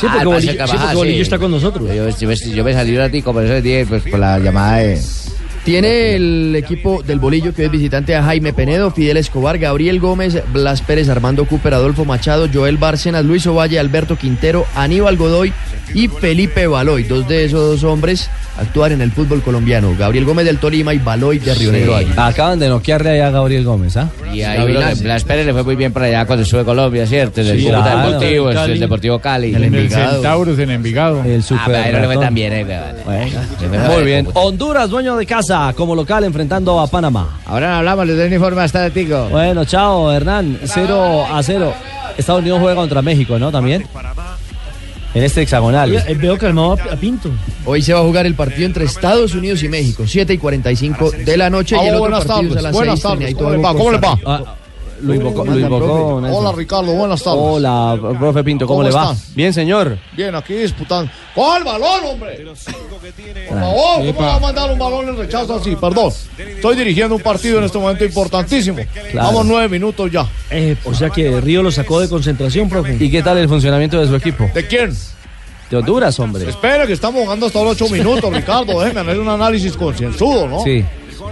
Sí,
Ah,
porque
el
Bolillo, sí, porque Bolillo
sí.
está con nosotros.
Yo, yo, yo- yo me salí un ratico, por eso les dije, pues por la llamada de...
Tiene el equipo del Bolillo que es visitante a Jaime Penedo, Fidel Escobar, Gabriel Gómez, Blas Pérez, Armando Cooper, Adolfo Machado, Joel Bárcenas, Luis Ovalle, Alberto Quintero, Aníbal Godoy y Felipe Baloy. Dos de esos dos hombres actúan en el fútbol colombiano. Gabriel Gómez del Tolima y Baloy de Río Negro Águila.
Acaban de noquearle allá a Gabriel Gómez, ¿ah?
Y ahí que Blas Pérez le fue muy bien por allá cuando estuvo en Colombia, ¿cierto? En el
Sí,
Cúcuta
claro.
Deportivo,
Cali.
el Deportivo Cali.
En el Centauros en Envigado.
El
Ah, pero le fue bien, eh,
Muy bien. Honduras, dueño de casa, como local enfrentando a Panamá.
Ahora no hablamos, les doy un informe hasta de tico.
Bueno, chao, Hernán. 0 a 0. Estados Unidos juega contra México, ¿no? También. En este hexagonal.
Oiga, eh, veo calmado a, a Pinto.
Hoy se va a jugar el partido entre Estados Unidos y México, 7 y 45 de la noche. y el
Aló,
otro
buenas
partido es a
tardes,
las
buenas
6,
tardes. ¿Cómo le va? ¿Cómo le va?
Ah, lo invocó.
Hola Ricardo, buenas tardes.
Hola, profe Pinto, ¿cómo,
¿Cómo
le va?
están?
Bien, señor.
Bien, aquí disputando. ¡Coja el balón, hombre! Por favor, ¿cómo va a mandar un balón en rechazo así? Perdón. Estoy dirigiendo un partido en este momento importantísimo.
Claro.
Vamos nueve minutos ya.
Eh, o sea que Río lo sacó de concentración, profe.
¿Y qué tal el funcionamiento de su equipo?
¿De quién?
De Honduras, hombre.
Espere que estamos jugando hasta los ocho minutos, Ricardo. Déjeme hacer un análisis concienzudo, ¿no?
Sí.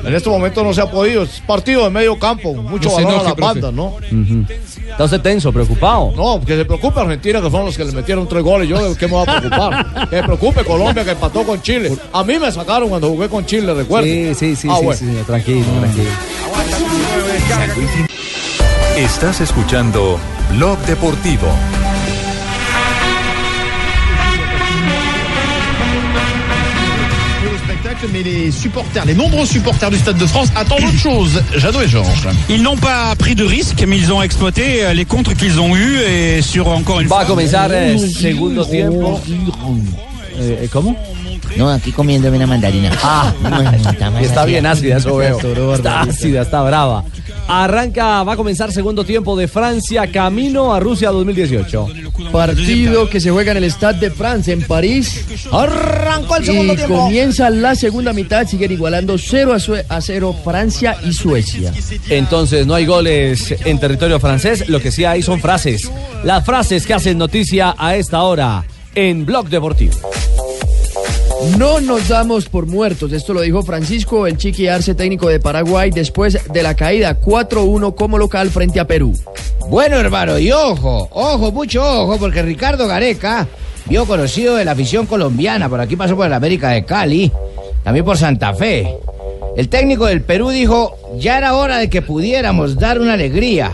En este momento no se ha podido. Es partido de medio campo. Mucho
No
valor a
enoje,
las
profe.
bandas, ¿no?
Ujú. Está usted tenso, preocupado.
No, que se preocupe Argentina, que fueron los que le metieron tres goles. Yo, ¿de qué me voy a preocupar? Que se preocupe Colombia, que empató con Chile. A mí me sacaron cuando jugué con Chile, recuerdo.
Sí, sí, sí,
Ah,
sí,
bueno.
sí, señor, tranquilo, tranquilo.
Estás escuchando Blog Deportivo.
Spectacle, mais les supporters, les nombreux supporters du Stade de France attendent autre chose. Jeannot et Georges.
Ils n'ont pas pris de risques, mais ils ont exploité euh, les contres qu'ils ont eus et sur encore une
Va
fois.
a comenzar el segundo tiempo. Eh, ¿Cómo?
No, aquí comiéndome una mandarina.
Ah,
Mamacita,
y está bien ácida, eso veo. Está ácida, está brava. Arranca, va a comenzar segundo tiempo de Francia, camino a Rusia 2018.
Partido que se juega en el Stade de France en París.
Arrancó el
Y
segundo tiempo.
comienza la segunda mitad, siguen igualando 0 a, Sue- a 0 Francia y Suecia.
Entonces no hay goles en territorio francés, lo que sí hay son frases. Las frases que hacen noticia a esta hora en Blog Deportivo.
No nos damos por muertos, esto lo dijo Francisco el Chiqui Arce, técnico de Paraguay, después de la caída 4-1 como local frente a Perú.
Bueno, hermano, y ojo, ojo, mucho ojo, porque Ricardo Gareca, vio conocido de la afición colombiana, por aquí pasó por el América de Cali, también por Santa Fe. El técnico del Perú dijo, ya era hora de que pudiéramos dar una alegría.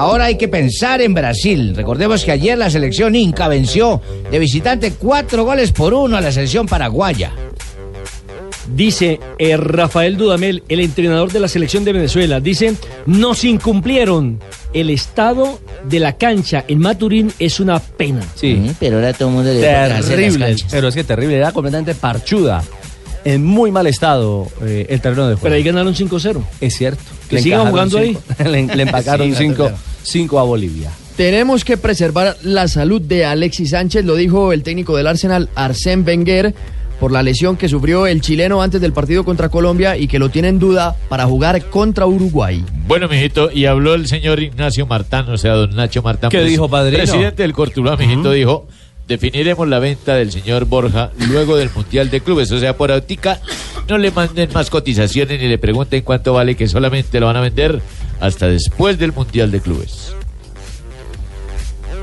Ahora hay que pensar en Brasil. Recordemos que ayer la selección Inca venció de visitante cuatro goles por uno a la selección paraguaya.
Dice eh, Rafael Dudamel, el entrenador de la selección de Venezuela, dice, nos incumplieron. El estado de la cancha en Maturín es una pena.
Sí.
pero ahora todo el mundo le
Terrible, pero es que terrible, era completamente parchuda. en muy mal estado eh, el terreno de juego.
Pero ahí ganaron 5-0.
Es cierto.
Que sigan
encajaron
jugando ahí.
cinco- <laughs> le, le <laughs> empacaron
Sí,
5
claro.
A Bolivia.
Tenemos que preservar la salud de Alexis Sánchez, lo dijo el técnico del Arsenal, Arsène Wenger, por la lesión que sufrió el chileno antes del partido contra Colombia y que lo tiene en duda para jugar contra Uruguay.
Bueno, mijito, y habló el señor Ignacio Martán, o sea, don Nacho Martán.
¿Qué
pres-
dijo, padrino?
Presidente del Cortuluá, mijito, dijo, definiremos la venta del señor Borja luego del Mundial de Clubes. O sea, por Autica, no le manden más cotizaciones ni le pregunten cuánto vale, que solamente lo van a vender hasta después del Mundial de Clubes.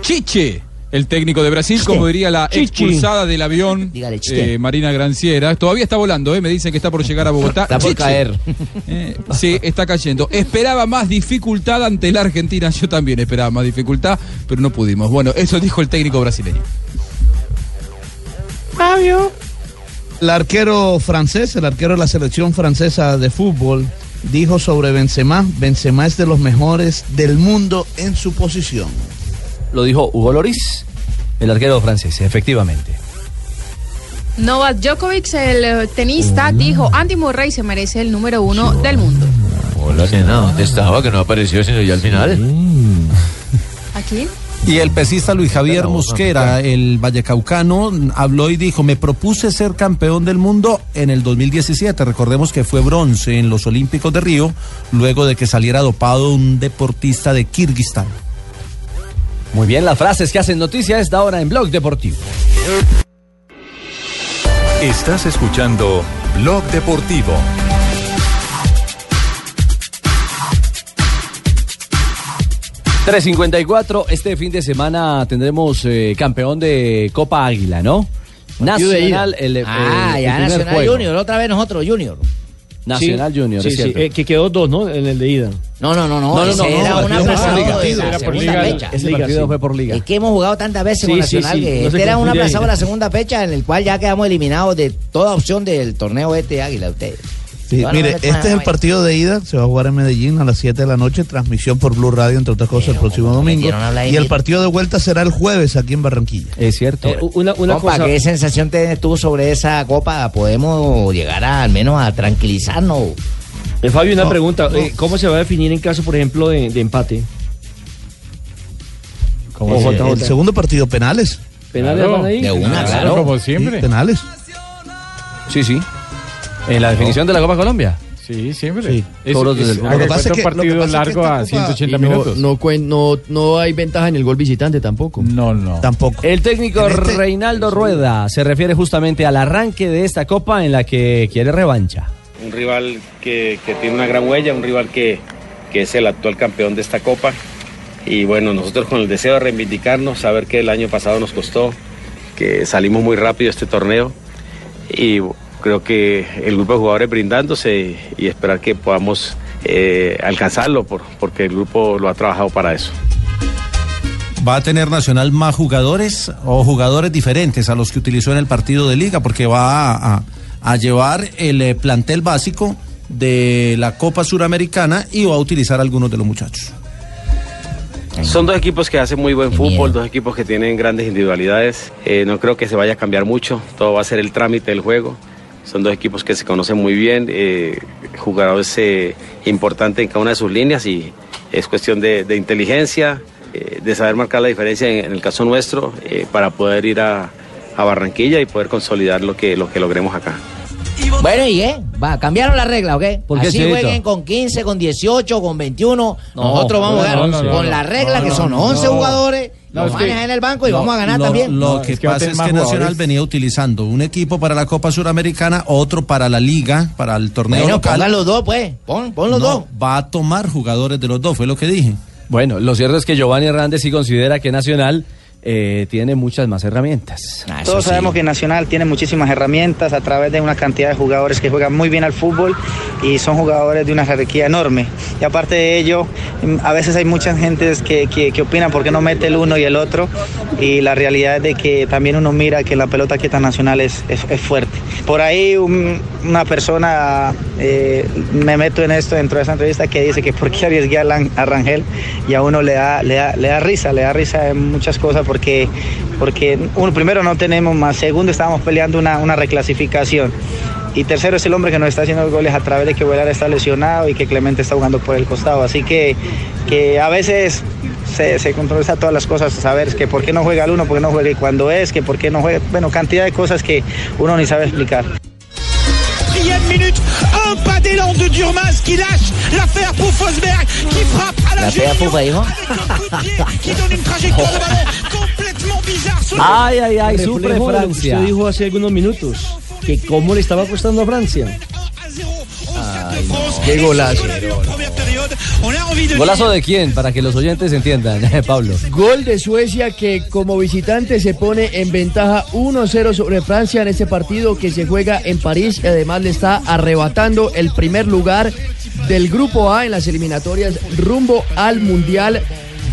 Chiche, el técnico de Brasil, como diría la expulsada del avión
Dígale,
eh, Marina Granciera. Todavía está volando, eh, me dicen que está por llegar a Bogotá.
Está por
Chiche.
caer. <laughs>
Eh, sí, está cayendo. Esperaba más dificultad ante la Argentina. Yo también esperaba más dificultad, pero no pudimos. Bueno, eso dijo el técnico brasileño.
Fabio. El arquero francés, el arquero de la selección francesa de fútbol, dijo sobre Benzema, Benzema es de los mejores del mundo en su posición.
Lo dijo Hugo Loris, el arquero francés, efectivamente.
Novak Djokovic, el eh, tenista, dijo, Andy Murray se merece el número uno del mundo.
Hola, nena, ¿dónde estaba? Que no apareció sino ya al final.
¿Aquí?
Y el pesista Luis Javier Mosquera, el vallecaucano, habló y dijo, me propuse ser campeón del mundo en el 2017. Recordemos que fue bronce en los Olímpicos de Río, luego de que saliera dopado un deportista de Kirguistán.
Muy bien, las frases que hacen noticia esta hora en Blog Deportivo.
Estás escuchando Blog Deportivo.
$3.54, este fin de semana tendremos eh, campeón de Copa Águila, ¿no?
De
Nacional, el, el-
ah,
el
ya Nacional
juego.
Junior, otra vez nosotros, Junior.
Nacional
Sí,
Junior,
sí,
es
sí,
cierto.
eh, que quedó dos, ¿no? En el de ida.
No, no, no, no.
No, no,
ese
no,
era
no,
un
partido por
aplazado
liga.
de la
por
segunda
liga.
fecha.
Ese partido fue por liga.
Es que hemos jugado tantas veces
Sí,
con Nacional
sí,
que este era un aplazado a la segunda fecha en el cual ya quedamos eliminados de toda opción del torneo este de Águila, ustedes.
Sí, mire, este es el partido de ida, se va a jugar en Medellín a las 7 de la noche, transmisión por Blue Radio, entre otras cosas, el próximo domingo. Y el partido de vuelta será el jueves aquí en Barranquilla.
Es cierto.
Eh, una una
Compa,
cosa.
¿qué sensación tienes tú sobre esa copa? ¿Podemos llegar a, al menos a tranquilizarnos?
Eh, Fabio, una
No,
pregunta.
no.
eh, ¿Cómo se va a definir en caso, por ejemplo, de, de empate?
Como
O
el, segundo partido penales.
¿Penales
Claro.
van ahí?
De una,
Claro,
claro.
como
Sí,
siempre.
penales.
Sí, sí. En la definición de la Copa Colombia.
Sí, siempre.
Sí,
Es,
todos los
es-
desde el-
haga
Lo que
de
pasa
cuenta
es que-
un partido
que
largo a
Copa-
180
Y no,
minutos.
no, no, no hay ventaja en el gol visitante tampoco.
No, no.
Tampoco.
El técnico
este-
Reinaldo Rueda se refiere justamente al arranque de esta Copa en la que quiere revancha.
un rival que, que tiene una gran huella, un rival que, que es el actual campeón de esta copa. Y bueno, nosotros con el deseo de reivindicarnos, saber que el año pasado nos costó, que salimos muy rápido de este torneo y creo que el grupo de jugadores brindándose y esperar que podamos eh, alcanzarlo por- porque el grupo lo ha trabajado para eso.
¿Va a tener Nacional más jugadores o jugadores diferentes a los que utilizó en el partido de liga? Porque va a, a- a llevar el eh, plantel básico de la Copa Suramericana y va a utilizar algunos de los muchachos.
Son dos equipos que hacen muy buen fútbol, dos equipos que tienen grandes individualidades. Eh, no creo que se vaya a cambiar mucho, todo va a ser el trámite del juego. Son dos equipos que se conocen muy bien, eh, jugadores eh, importantes en cada una de sus líneas y es cuestión de, de inteligencia, eh, de saber marcar la diferencia en, en el caso nuestro eh, para poder ir a, a Barranquilla y poder consolidar lo que, lo que logremos acá.
Bueno, ¿y qué? Va, cambiaron la regla, ¿ok?
¿Por qué,
Así
Cheito?
jueguen con 15, con 18, con 21. Nosotros vamos a jugar
no, no,
con
no.
la regla
No,
que son
no,
11
no.
jugadores.
No,
nos
es que-
manejan en el banco y
Lo-
vamos a ganar
lo,
también.
Lo
No,
que
es que va a
pasa es que Nacional venía utilizando un equipo para la Copa Suramericana, otro para la Liga, para el torneo
Bueno,
local.
pongan los dos, pues. Pon, pon los
No,
dos.
Va a tomar jugadores de los dos, fue lo que dije.
Bueno, lo cierto es que Giovanni Hernández sí considera que Nacional eh, tiene muchas más herramientas.
Ah,
Todos
sí.
sabemos que Nacional tiene muchísimas herramientas a través de una cantidad de jugadores que juegan muy bien al fútbol y son jugadores de una jerarquía enorme. Y aparte de ello, mm, a veces hay muchas gentes que, que, que opinan por qué no mete el uno y el otro y la realidad es de que también uno mira que la pelota quieta nacional es, es, es fuerte. Por ahí un- una persona, eh, me meto en esto dentro de esa entrevista, que dice que por qué arriesgué a, Lan- a Rangel y a uno le da, le, da, le da risa, le da risa en muchas cosas porque, porque uno, primero no tenemos más, segundo estábamos peleando una, una reclasificación y tercero es el hombre que nos está haciendo los goles a través de que Velar está lesionado y que Clemente está jugando por el costado. Así que, que a veces se, controla todas las cosas, saber que por qué no juega el uno, por qué no juega y cuando es, que por qué no juega, bueno, cantidad de cosas que uno ni sabe explicar.
Quatrième minute, un pas d'élan de Durmas qui lâche l'affaire pour Fosberg, qui frappe à la
La fea
Juninho,
pupa, hijo.
qui donne une trajectoire de ballon <laughs> complètement bizarre. sur
Ay, ay, ay, sufre
de
Francia.
Usted dijo hace algunos minutos que cómo le estaba costando a Francia.
Qué golazo.
¿Golazo de quién? Para que los oyentes entiendan, <laughs> Pablo.
Gol de Suecia que como visitante se pone en ventaja 1-0 sobre Francia en este partido que se juega en París y además le está arrebatando el primer lugar del grupo A en las eliminatorias rumbo al Mundial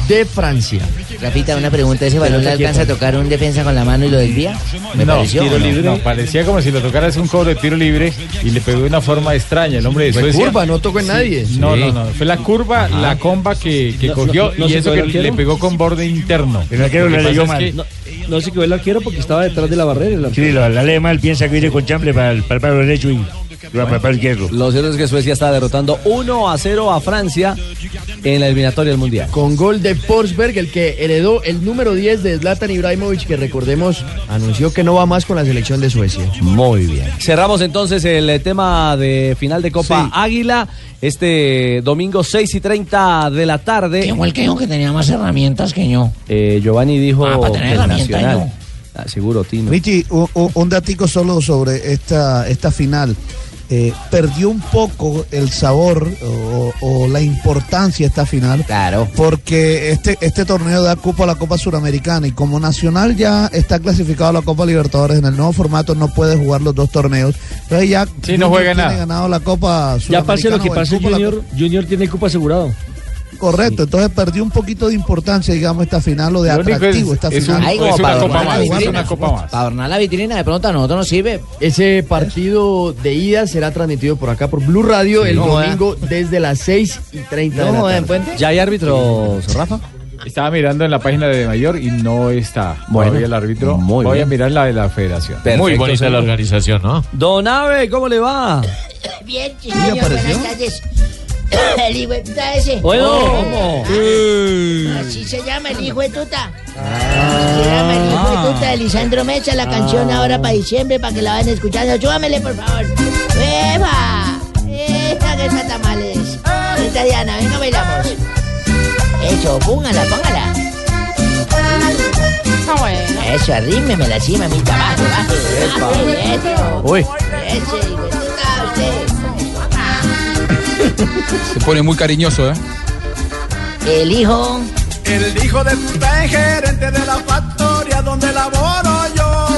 de Francia.
Rafita, una pregunta, ¿ese balón le alcanza a tocar un defensa con la mano y lo desvía? ¿Me
no,
pareció?
tiro libre. No, parecía como si lo tocara es un cobro de tiro libre y le pegó de una forma extraña. El hombre de
Fue
Suecia.
curva, no tocó en nadie.
No,
Sí.
no, no. Fue la curva, la comba que, que
No,
cogió
no, no
y eso que le pegó con borde interno.
El arquero le
es
mal.
que-
No, no se quedó el arquero porque estaba detrás de la barrera. el.
Sí, la, la lee mal, piensa que viene con chample para el, para el palo derecho y
Lo cierto es que Suecia está derrotando 1 a 0 a Francia en la eliminatoria del Mundial.
Con gol de Forsberg, el que heredó el número 10 de Zlatan Ibrahimovic, que recordemos anunció que no va más con la selección de Suecia.
Muy bien. Cerramos entonces el eh, tema de final de Copa
Sí.
Águila este domingo 6 y 30 de la tarde.
¿Quién fue el que dijo que tenía más herramientas que yo?
Eh, Giovanni dijo
Ah, para tener
que el Nacional. Ah, seguro, Tino.
Richie, un, un- datico solo sobre esta, esta final. Eh, perdió un poco el sabor o, o la importancia esta final.
Claro.
Porque este, este torneo da cupo a la Copa Suramericana y como Nacional ya está clasificado a la Copa Libertadores, en el nuevo formato no puede jugar los dos torneos. Entonces ya
Sí, no juega
tiene
nada.
ganado la Copa
Ya pase lo que
Suramericana
pase, Junior, Junior tiene cupo asegurado.
Correcto, entonces perdió un poquito de importancia, digamos, esta final o de
Lo único
atractivo
es-
esta
es
final.
un-
Ay, como
es
para
una copa más,
vitrina.
una copa más.
Para adornar la vitrina, de pronto a nosotros nos sirve.
Ese partido de ida será transmitido por acá por Blue Radio
Sí,
el
no,
domingo desde las 6 y 30 de la tarde.
¿Ya hay árbitros, Rafa?
Estaba mirando en la página de Mayor y no está
Bueno,
todavía el árbitro.
muy
Voy
bien.
a mirar la de la federación.
Muy bonita la organización, ¿no?
Don Ave, ¿cómo le va? <coughs>
Bien,
¿Y
señor,
apareció?
buenas tardes. <coughs> El hijo de tuta ese. ¿Cómo? Así se llama el hijo de tuta. Así se llama el hijo de tuta de Lisandro Mecha, la canción ahora para diciembre, para que la vayan escuchando. Súbamele, por favor. ¡Eva! ¡Esta que es tamales! Esta Diana, venga, bailamos. Eso, póngala, póngala. Eso, arrímemela así, mamita. Baje, baje.
Uy.
Ese hijo de tuta, usted.
Se pone muy cariñoso, ¿eh?
El hijo.
El hijo de puta es gerente de la factoría donde laboro yo.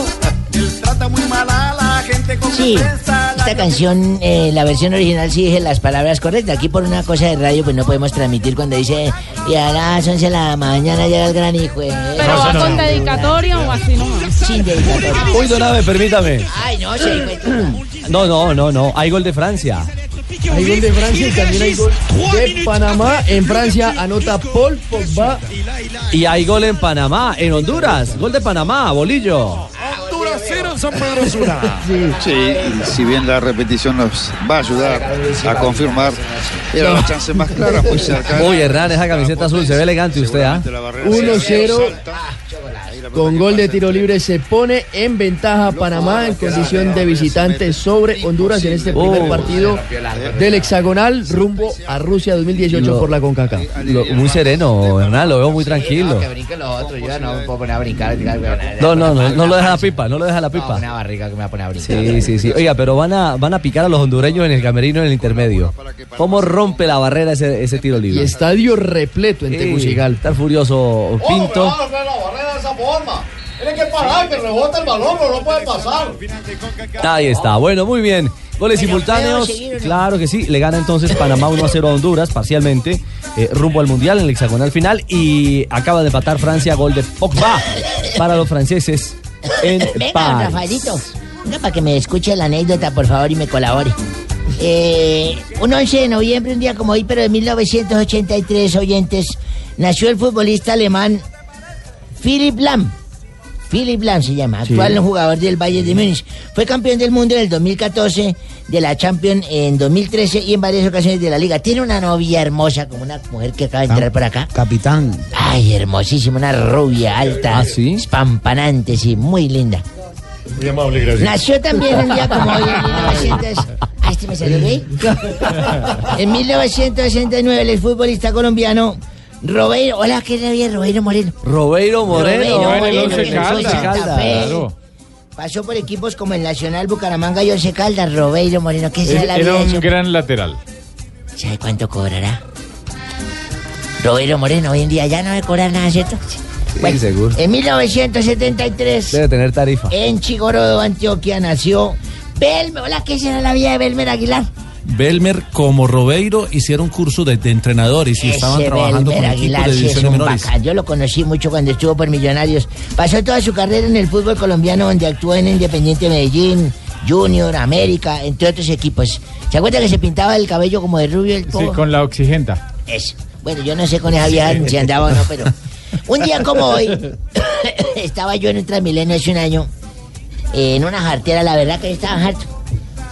Él trata muy mal a la gente con
Sí, esta canción, eh, la versión original sí dije las palabras correctas. Aquí por una cosa de radio pues no podemos transmitir cuando dice y a las 11 de la mañana llega el gran hijo. eh".
Pero va con dedicatoria o así no.
Sin dedicatoria.
Uy, Don Ave, permítame.
Ay, no, se tuta. <clears throat>
No, no, no, no. Hay gol de Francia.
Hay gol de Francia y también hay gol de Panamá. En Francia anota Paul Pogba.
Y hay gol en Panamá, en Honduras. Gol de Panamá, bolillo.
Honduras 0, San Pedro Sula. <laughs>
Sí, y si bien la repetición nos va a ayudar a confirmar, era la chance más clara, muy cerca.
Uy, Hernán, esa camiseta azul, se ve elegante usted, ¿ah?
1-0. Con gol de tiro libre se pone en ventaja Panamá en condición de visitante sobre Honduras en este primer
Oh.
partido del hexagonal rumbo a Rusia 2018
Lo-
por la CONCACAF.
Muy sereno, Hernán, lo veo muy tranquilo.
Que brinquen los otros, yo ya no me puedo poner a brincar.
No, no, no, no lo deja la pipa, no lo deja la pipa.
Una barriga que me va a poner a brincar.
Sí, sí, sí. Oiga, pero van a, van a picar a los hondureños en el camerino en el intermedio. ¿Cómo rompe la barrera ese, ese tiro libre?
Y estadio repleto en Tegucigalpa.
Está furioso Pinto.
Forma? Tiene que parar, que rebota el balón, no, no puede pasar.
Ahí está. Bueno, muy bien. Goles simultáneos.
¿puedo seguir o no?
Claro que sí. Le gana entonces Panamá 1 a 0 a Honduras, parcialmente, eh, rumbo al Mundial en el hexagonal final. Y acaba de empatar Francia, gol de Pogba para los franceses en
Venga. Rafaelito. Venga, para que me escuche la anécdota, por favor, y me colabore. Eh, un 11 de noviembre, un día como hoy, pero de 1983, oyentes, nació el futbolista alemán Philipp Lahm. Philip Lahm se llama,
Sí.
actual jugador del Bayern de Múnich. Fue campeón del mundo en el 2014, de la Champions en 2013 y en varias ocasiones de la Liga. Tiene una novia hermosa, como una mujer que acaba de entrar por acá.
Capitán.
Ay, hermosísima, una rubia alta.
¿Ah, sí?
Espampanante, sí, muy linda.
Muy amable, gracias.
Nació también un día como hoy, en 1900... <laughs> Ah, este me salió bien. <laughs> En 1969, el futbolista colombiano Robeiro... Hola, ¿qué había Robeiro Moreno?
Robeiro Moreno.
Robeiro Moreno, que
Caldas.
Fe.
Claro.
Pasó por equipos como el Nacional Bucaramanga y Once Caldas, Robeiro Moreno. ¿Qué será la
Era
vida de
un gran lateral.
¿Sabe cuánto cobrará? Robeiro Moreno, hoy en día ya no me cobrar nada, ¿cierto?
Sí, seguro.
En 1973,
Debe tener tarifa.
en Chigorodo, Antioquia, nació Belmer. Hola, ¿qué será la vida de Belmer Aguilar?
Belmer como Robeiro hicieron curso de, de entrenadores y estaban
Ese
trabajando
Belmer
con equipos
Aguilar
de
sí es
divisiones
un
menores.
bacán. Yo lo conocí mucho cuando estuvo por Millonarios. Pasó toda su carrera en el fútbol colombiano, donde actuó en Independiente Medellín, Junior, América, entre otros equipos. ¿Se acuerda que se pintaba el cabello como de rubio? El
Sí, con la oxigenta.
Eso. Bueno, yo no sé con esa vieja si andaba o no, pero <laughs> un día como hoy, <coughs> estaba yo en un Transmilenio hace un año, en una jartera, la verdad que yo estaba harto.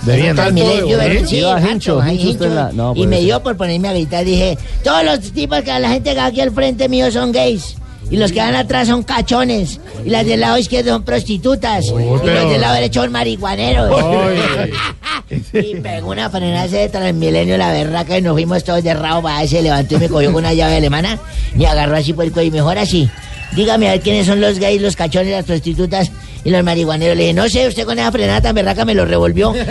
¿De
En
bien
un
harto,
Transmilenio,
de
sí,
Iba
harto,
hincho,
ahí
hincho usted
hincho.
la- no,
y me dio por ponerme a gritar, dije, todos los tipos que la gente que va aquí al frente mío son gays. Y los que van atrás son cachones. Y las del lado izquierdo son prostitutas. y los del lado derecho son marihuaneros. <laughs> y pegó una frenaza de Transmilenio, la verdad que nos fuimos todos de rabo para se levantó y me cogió con una llave alemana. Me agarró así por el cuello y mejor así. Dígame a ver quiénes son los gays, los cachones, las prostitutas y los marihuaneros. Le dije, no sé, usted con esa frenada tan berraca me lo revolvió. <laughs>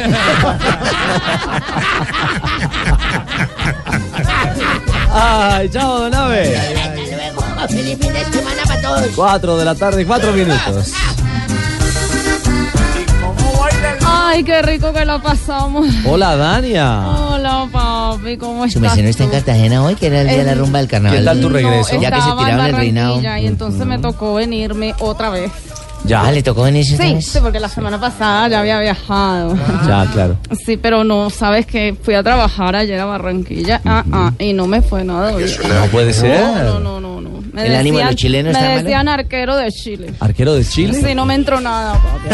Ay, chao, don Ave.
Feliz fin de semana para todos.
Cuatro de la tarde, cuatro minutos.
Ay, qué rico que lo pasamos.
Hola, Dania.
Hola, papi, ¿cómo
Su
estás?
merced no está en? Cartagena hoy, que era el día de la rumba del carnaval.
¿Qué tal tu
No,
regreso?
Ya que se tiraron el reinado.
Barranquilla Y entonces me tocó venirme otra vez.
Ya.
Ah, le tocó venirse otra
Sí,
vez?
sí, porque la semana pasada ya había viajado.
Ya, claro.
Sí, pero no, sabes que fui a trabajar ayer a Barranquilla ah, ah, y no me fue nada bien.
No puede ser.
No, no, no, no. Me
¿El ánimo de los chilenos
Me
está malo?
decían arquero de Chile.
¿Arquero de Chile?
Sí, no me entró nada, papi.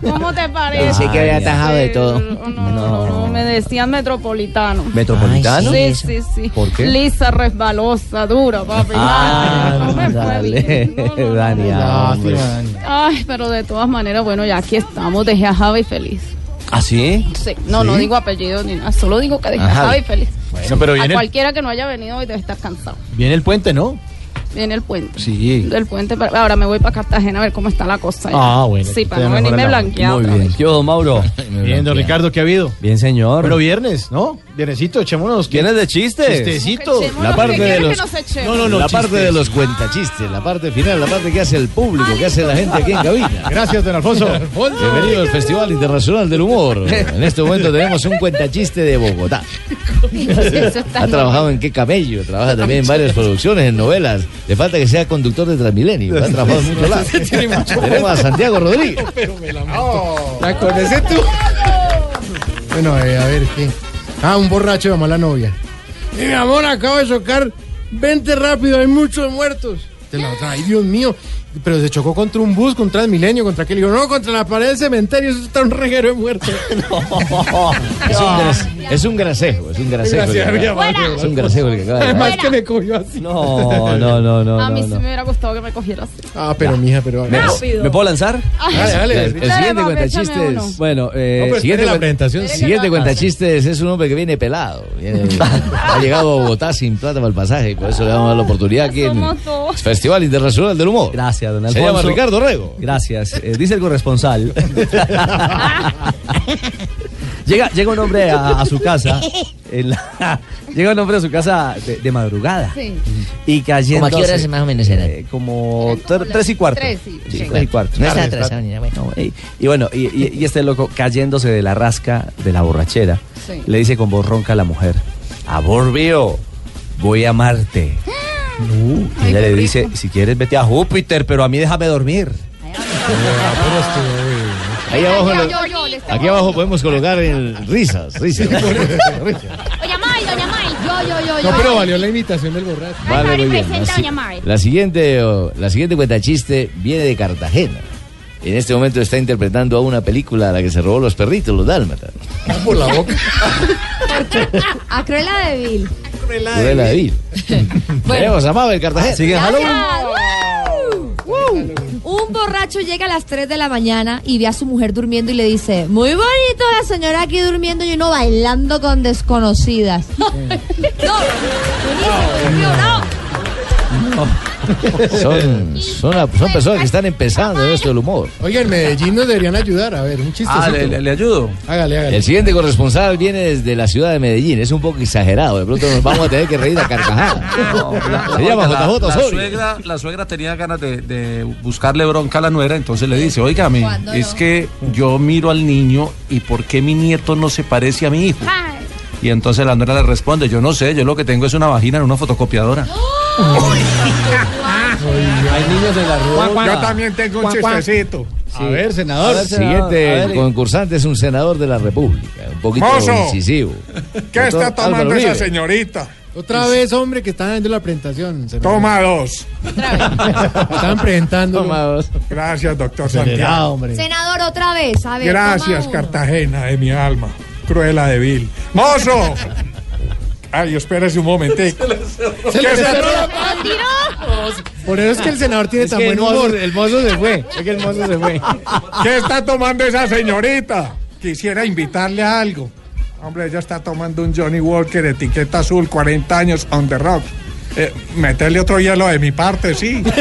<laughs> ¿Cómo te parece?
Pensé que había atajado de todo.
No, no, no, me decían metropolitano.
¿Metropolitano?
Sí, sí, sí.
¿Por qué?
Lisa, resbalosa, dura, papi.
Ah,
me
dale, hombre.
Ay, pero de todas maneras, bueno, ya aquí estamos. Dejé a Javi feliz.
¿Ah, sí?
Sí, no, no digo apellido ni nada, solo digo que dejé
A. Javi
feliz.
Bueno, pero
a
viene
cualquiera que no haya venido hoy debe estar cansado.
Viene el puente, ¿no?
Viene el puente.
Sí.
Del puente. para- Ahora me voy para Cartagena a ver cómo está la cosa. allá.
Ah, bueno.
Sí, para no venirme
la-
blanqueado.
Muy bien. ¿Qué Mauro? <laughs>
Bien, don Ricardo, ¿qué ha habido?
Bien, señor.
Pero viernes, ¿no? Viernesito, echémonos.
¿Vienes de chistes?
Chistecito. La parte de los. No, no, no.
la parte de los cuentachistes, la parte final, la parte que hace el público, que hace la gente aquí en cabina.
Gracias, don Alfonso.
Bienvenido al Festival Internacional del Humor. En este momento tenemos un cuentachiste de Bogotá.
Eso está
Ha trabajado en Qué Camello, trabaja también en varias producciones, en novelas. Le falta que sea conductor de Transmilenio. Ha trabajado en muchos lados. Tenemos a Santiago Rodríguez.
¿La conoces tú? Bueno, eh, a ver, ¿qué? Ah, un borracho llamó a la novia. Mi amor, acabo de chocar. Vente rápido, hay muchos muertos. De la ay, Dios mío. Pero se chocó contra un bus, contra Transmilenio, contra qué. Le digo, no, contra la pared del cementerio. Eso está un reguero de muertos. <laughs>
Es un, gras- es un grasejo, es un grasejo. el. Es un grasejo el que acaba de
Además que me cogió así.
No, no, no, no.
a mí
no,
sí
no.
me hubiera gustado que me cogiera así.
Ah, pero mija, pero.
¿Me,
Rápido.
¿Me puedo lanzar?
Ay,
Dale, dale.
El, el siguiente cuentachistes.
Bueno, eh,
No,
Siguiente,
la presentación.
siguiente cuentachistes es un hombre que viene pelado. Viene- <laughs> ha llegado a Bogotá sin plata para el pasaje y por eso le damos a dar la oportunidad aquí en. Festival Internacional del Humor.
Gracias, don
Se llama Ricardo Rego.
Gracias. Eh, dice el corresponsal. <laughs> llega, llega un hombre a, a su casa. en la- <laughs> llega un hombre a su casa de, de madrugada.
Sí.
Y cayendo.
¿Cómo a qué horas más o menos eran?
como tre- tres y cuarto.
Tres, sí,
Sí,
sí.
tres y cuarto.
No está bueno.
No, y, y bueno, y, y- y este loco cayéndose de la rasca de la borrachera,
Sí.
le dice con voz ronca a la mujer, Aborbio, voy a <laughs> Ella le dice, si quieres vete a Júpiter, pero a mí déjame dormir.
Ahí abajo,
Yo, yo,
aquí abajo podemos colocar el risas, risas. <laughs>
Doña May, doña May, yo,
No, pero valió la imitación del borracho.
Vale, muy bien.
presenta,
La,
doña
siguiente, oh, la siguiente cuenta chiste viene de Cartagena. En este momento está interpretando a una película a la que se robó los perritos, los dálmatas.
Por la boca. <laughs>
A Cruella de Vil.
Cruella de Vil. Tenemos a Mabel Cartagena.
Sigue
Un borracho llega a las 3 de la mañana y ve a su mujer durmiendo y le dice, muy bonito la señora aquí durmiendo y uno bailando con desconocidas. <laughs> no, buenísimo, no.
Son, <laughs> son, son personas que están empezando en esto del humor.
Oiga, en Medellín nos deberían ayudar. A ver, un chiste.
Ah, le, le- le ayudo.
Hágale, hágale.
El siguiente corresponsal viene desde la ciudad de Medellín. Es un poco exagerado. De pronto nos vamos a tener que reír a carcajadas. <laughs> Se llama
la,
JJ
la suegra, la suegra tenía ganas de, de buscarle bronca a la nuera, entonces le dice, oígame,
¿Cuándo
es
no?
que yo miro al niño y ¿por qué mi nieto no se parece a mi hijo? Y entonces la nuera le responde, yo no sé, yo lo que tengo es una vagina en una fotocopiadora. <gasps>
Hay niños en la rueda.
Yo también tengo un chistecito. A ver, senador.
El siguiente concursante es un senador de la República. Un poquito
Mozo.
incisivo.
¿Qué
Doctor
está tomando
Álvaro
esa
Uribe.
señorita?
Otra vez, hombre, que están haciendo la presentación. senador.
Toma dos. <laughs>
Están presentando.
Gracias, doctor Santiago.
hombre.
Senador, otra vez. A ver,
Gracias,
toma uno.
Cartagena de mi alma. Cruela de Vil. ¡Mozo! Ay, espérese un momentico. <laughs>
Se
¿Qué
le cerró la página. Por eso es que el senador tiene
Es
tan buen
mozo-
humor.
el mozo se fue. Es que el mozo se fue. ¿Qué está tomando esa señorita? Quisiera invitarle a algo. Hombre, ella está tomando un Johnny Walker etiqueta azul, 40 años, on the rock. Eh, meterle otro hielo de mi parte, sí. <laughs>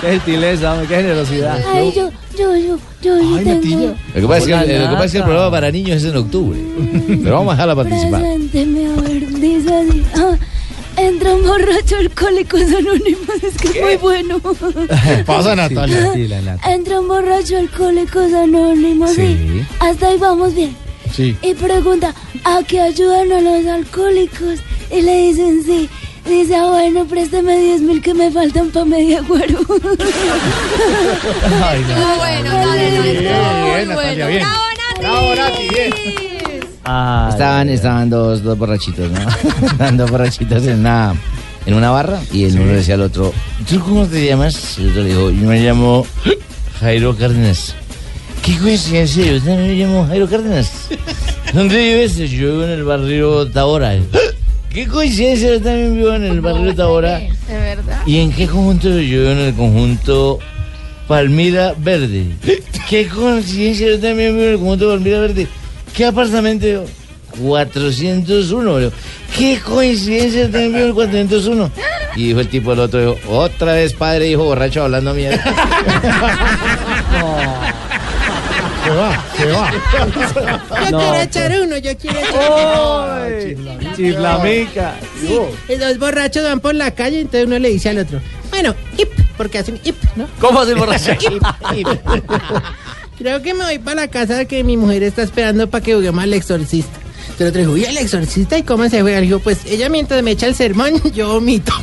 Qué gentileza, qué generosidad.
Ay, yo, yo, yo, yo, yo tengo...
Lo que pasa es que, el- lo que pasa es que el programa para niños es en octubre. Pero vamos a dejarla participar.
Presénteme, a ver, dice así. ah, entra un borracho alcohólicos anónimos, es que es muy bueno.
¿Qué <laughs> pasa, Natalia?
Tranquila, Nata.
Entra un borracho alcohólicos anónimos, sí.
Sí.
Hasta ahí vamos bien.
Sí.
Y pregunta, ¿a qué ayudan a los alcohólicos? Y le dicen sí. Dice, ah, bueno, préstame 10 mil que me faltan para media.
Ay,
bueno, dale, muy
Natalia,
bueno. Bravo, Nati.
Bien.
Estaban, estaban dos, dos borrachitos, ¿no? <laughs> Estaban dos borrachitos en una, en una barra y el uno decía al otro, ¿tú cómo te llamas? Y el otro le dijo, yo me llamo Jairo Cárdenas. ¿Qué coincidencia? Yo también me llamo Jairo Cárdenas. <laughs> ¿Dónde vives? Yo vivo en el barrio Tabora. ¿Qué coincidencia? Yo también vivo en el barrio Tabora.
De <laughs> verdad.
¿Y en qué conjunto? Yo vivo en el conjunto Palmira Verde. <laughs> ¿Qué coincidencia? Yo también vivo en el conjunto Palmira Verde. ¿Qué apartamento? Yo, 401. Yo, ¿Qué coincidencia? Yo también vivo en el 401. Y dijo el tipo al otro, dijo, otra vez padre hijo borracho hablando mierda. <laughs>
Se va, se va.
Yo
No,
quiero echar uno, yo quiero echar uno.
Chiflamica.
Sí, y dos borrachos van por la calle, entonces uno le dice al otro, bueno, hip, porque hacen hip, ¿no?
¿Cómo hace el borracho?
Hip, hip. <laughs> Creo que me voy para la casa que mi mujer está esperando para que juguemos al exorcista. Entonces el otro dijo, ¿y el exorcista? ¿Y cómo se juega? Le dijo, pues ella mientras me echa el sermón, <laughs> yo vomito. <laughs>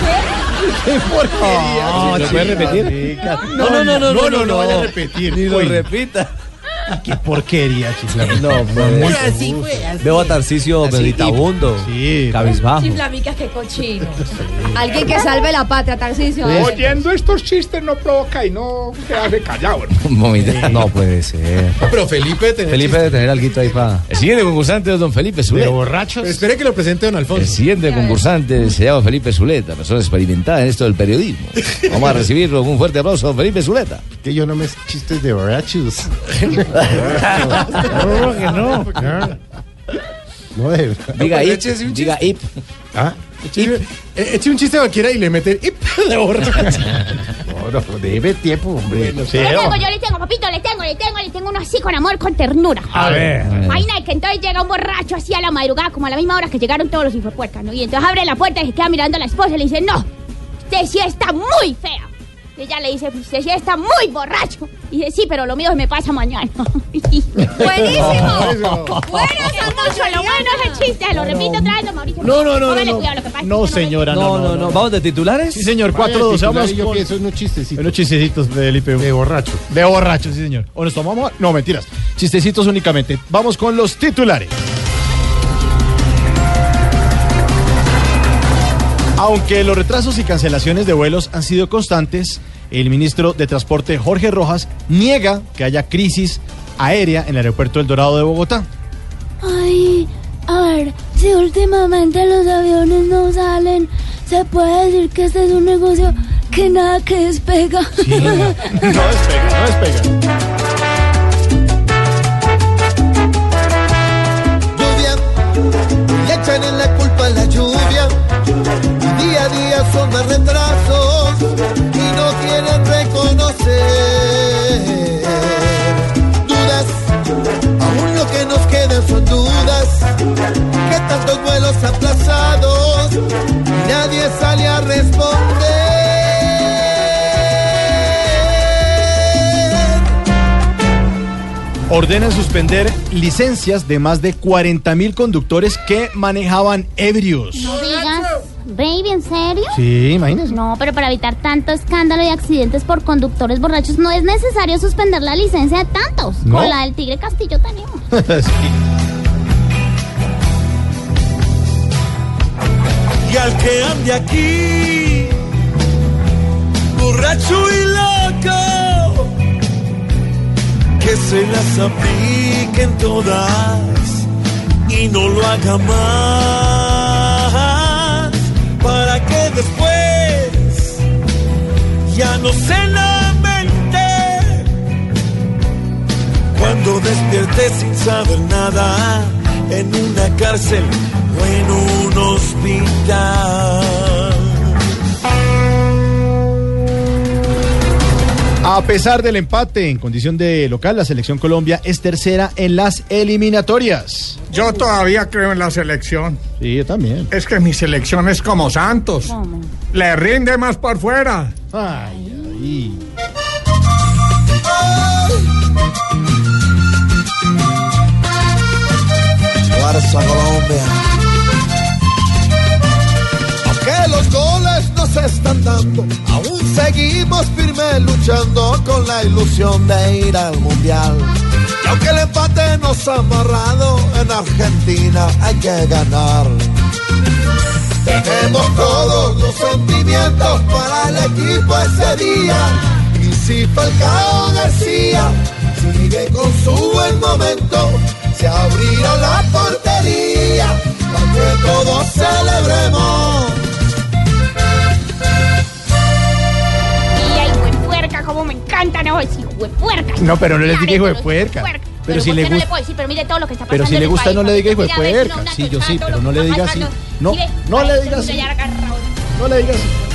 ¿Qué <laughs> porquería?
¿Lo puede repetir?
No, no, no, no, no, no, lo vaya a
repetir.
Ni lo
Uy,
repita. <laughs>
Qué porquería, chiflamica.
No, pues.
Pero así fue, así.
Veo a Tarcicio meditabundo.
Sí.
Cabizbajo.
Chiflamicas, qué cochino. <laughs> Alguien que salve la patria, Tarcisio.
Oyendo estos chistes no provoca y no quedarse callado. <laughs>
Vomitar.
No puede ser.
Pero Felipe, tener
Felipe debe tener algo ahí para.
El siguiente concursante es don Felipe
de
Zuleta.
borrachos. espere que lo presente don
El
Alfonso.
siguiente concursante se llama Felipe Zuleta, persona experimentada en esto del periodismo. Vamos a recibirlo con un fuerte aplauso, don Felipe Zuleta.
Que yo no me chistes de borrachos.
No, que no.
No, de verdad.
Diga ip, diga ip.
¿Ah?
Eche, eh, eche un chiste cualquiera y le mete hip de borracho.
No, no, debe tiempo, hombre.
Bueno,
Sí,
Yo tengo, yo le tengo, papito, le tengo, le tengo, le tengo uno así con amor, con ternura.
A ver.
Imagina que entonces llega un borracho así a la madrugada, como a la misma hora que llegaron todos los hijuepuercas, ¿no? Y entonces abre la puerta y se queda mirando a la esposa y le dice, no, usted sí está muy fea. Y ella le dice, usted sí está muy borracho. Y dice, sí, pero lo mío se me pasa mañana. <laughs>
Buenísimo.
Bueno, Sandocho, lo bueno es el chiste. Lo repito otra vez, don Mauricio.
No, no, no, no.
cuidado, lo que pasa es
No,
que
señora,
No, no, no. ¿Vamos de titulares?
Sí, señor,
Vaya
4 12
titular,
Vamos
y yo
con
pienso en unos chistecitos.
unos chistecitos de Felipe.
De borracho.
De borracho, sí, señor. ¿O nos tomamos? No, mentiras. Chistecitos únicamente. Vamos con los titulares. Aunque los retrasos y cancelaciones de vuelos han sido constantes, el ministro de Transporte Jorge Rojas niega que haya crisis aérea en el aeropuerto del Dorado de Bogotá.
Ay, a ver, si últimamente los aviones no salen, se puede decir que este es un negocio que nada que despega. <laughs>
No despega, no despega.
Retrasos y no quieren reconocer. Dudas aún lo que nos quedan son dudas. Que tantos vuelos aplazados y nadie sale a responder.
Ordenan suspender licencias de más de 40 mil conductores que manejaban ebrios.
¿En serio?
Sí, imagínese.
No, pero para evitar tanto escándalo y accidentes por conductores borrachos no es necesario suspender la licencia de tantos.
¿No?
Con la del Tigre Castillo tenemos. <laughs>
Sí.
Y al que ande aquí, borracho y loco, que se las apliquen todas y no lo haga más, después ya no se lamente cuando despierte sin saber nada en una cárcel o en un hospital.
A pesar del empate en condición de local, la selección Colombia es tercera en las eliminatorias.
Yo todavía creo en la selección.
Sí, yo también.
Es que mi selección es como Santos. Le rinde más por fuera.
Ay, ay.
Fuerza Colombia. Están dando, aún seguimos firmes luchando con la ilusión de ir al mundial. Y aunque el empate nos ha amarrado, en Argentina hay que ganar. Tenemos todos los sentimientos para el equipo ese día. Y si Falcao García sigue con su buen momento, se abrirá la portería para que todos celebremos.
Puerca, como me encanta, no, es hijo de puerca.
No, pero no les diga hijo de puerca. Pero si
¿por
le
qué no le
gusta.
puedo decir? Pero mire todo lo que está pasando
Pero si le gusta, no le diga hijo de
a
puerca. Sí, yo sí, pero no le diga así. No, no le diga así. No le diga así.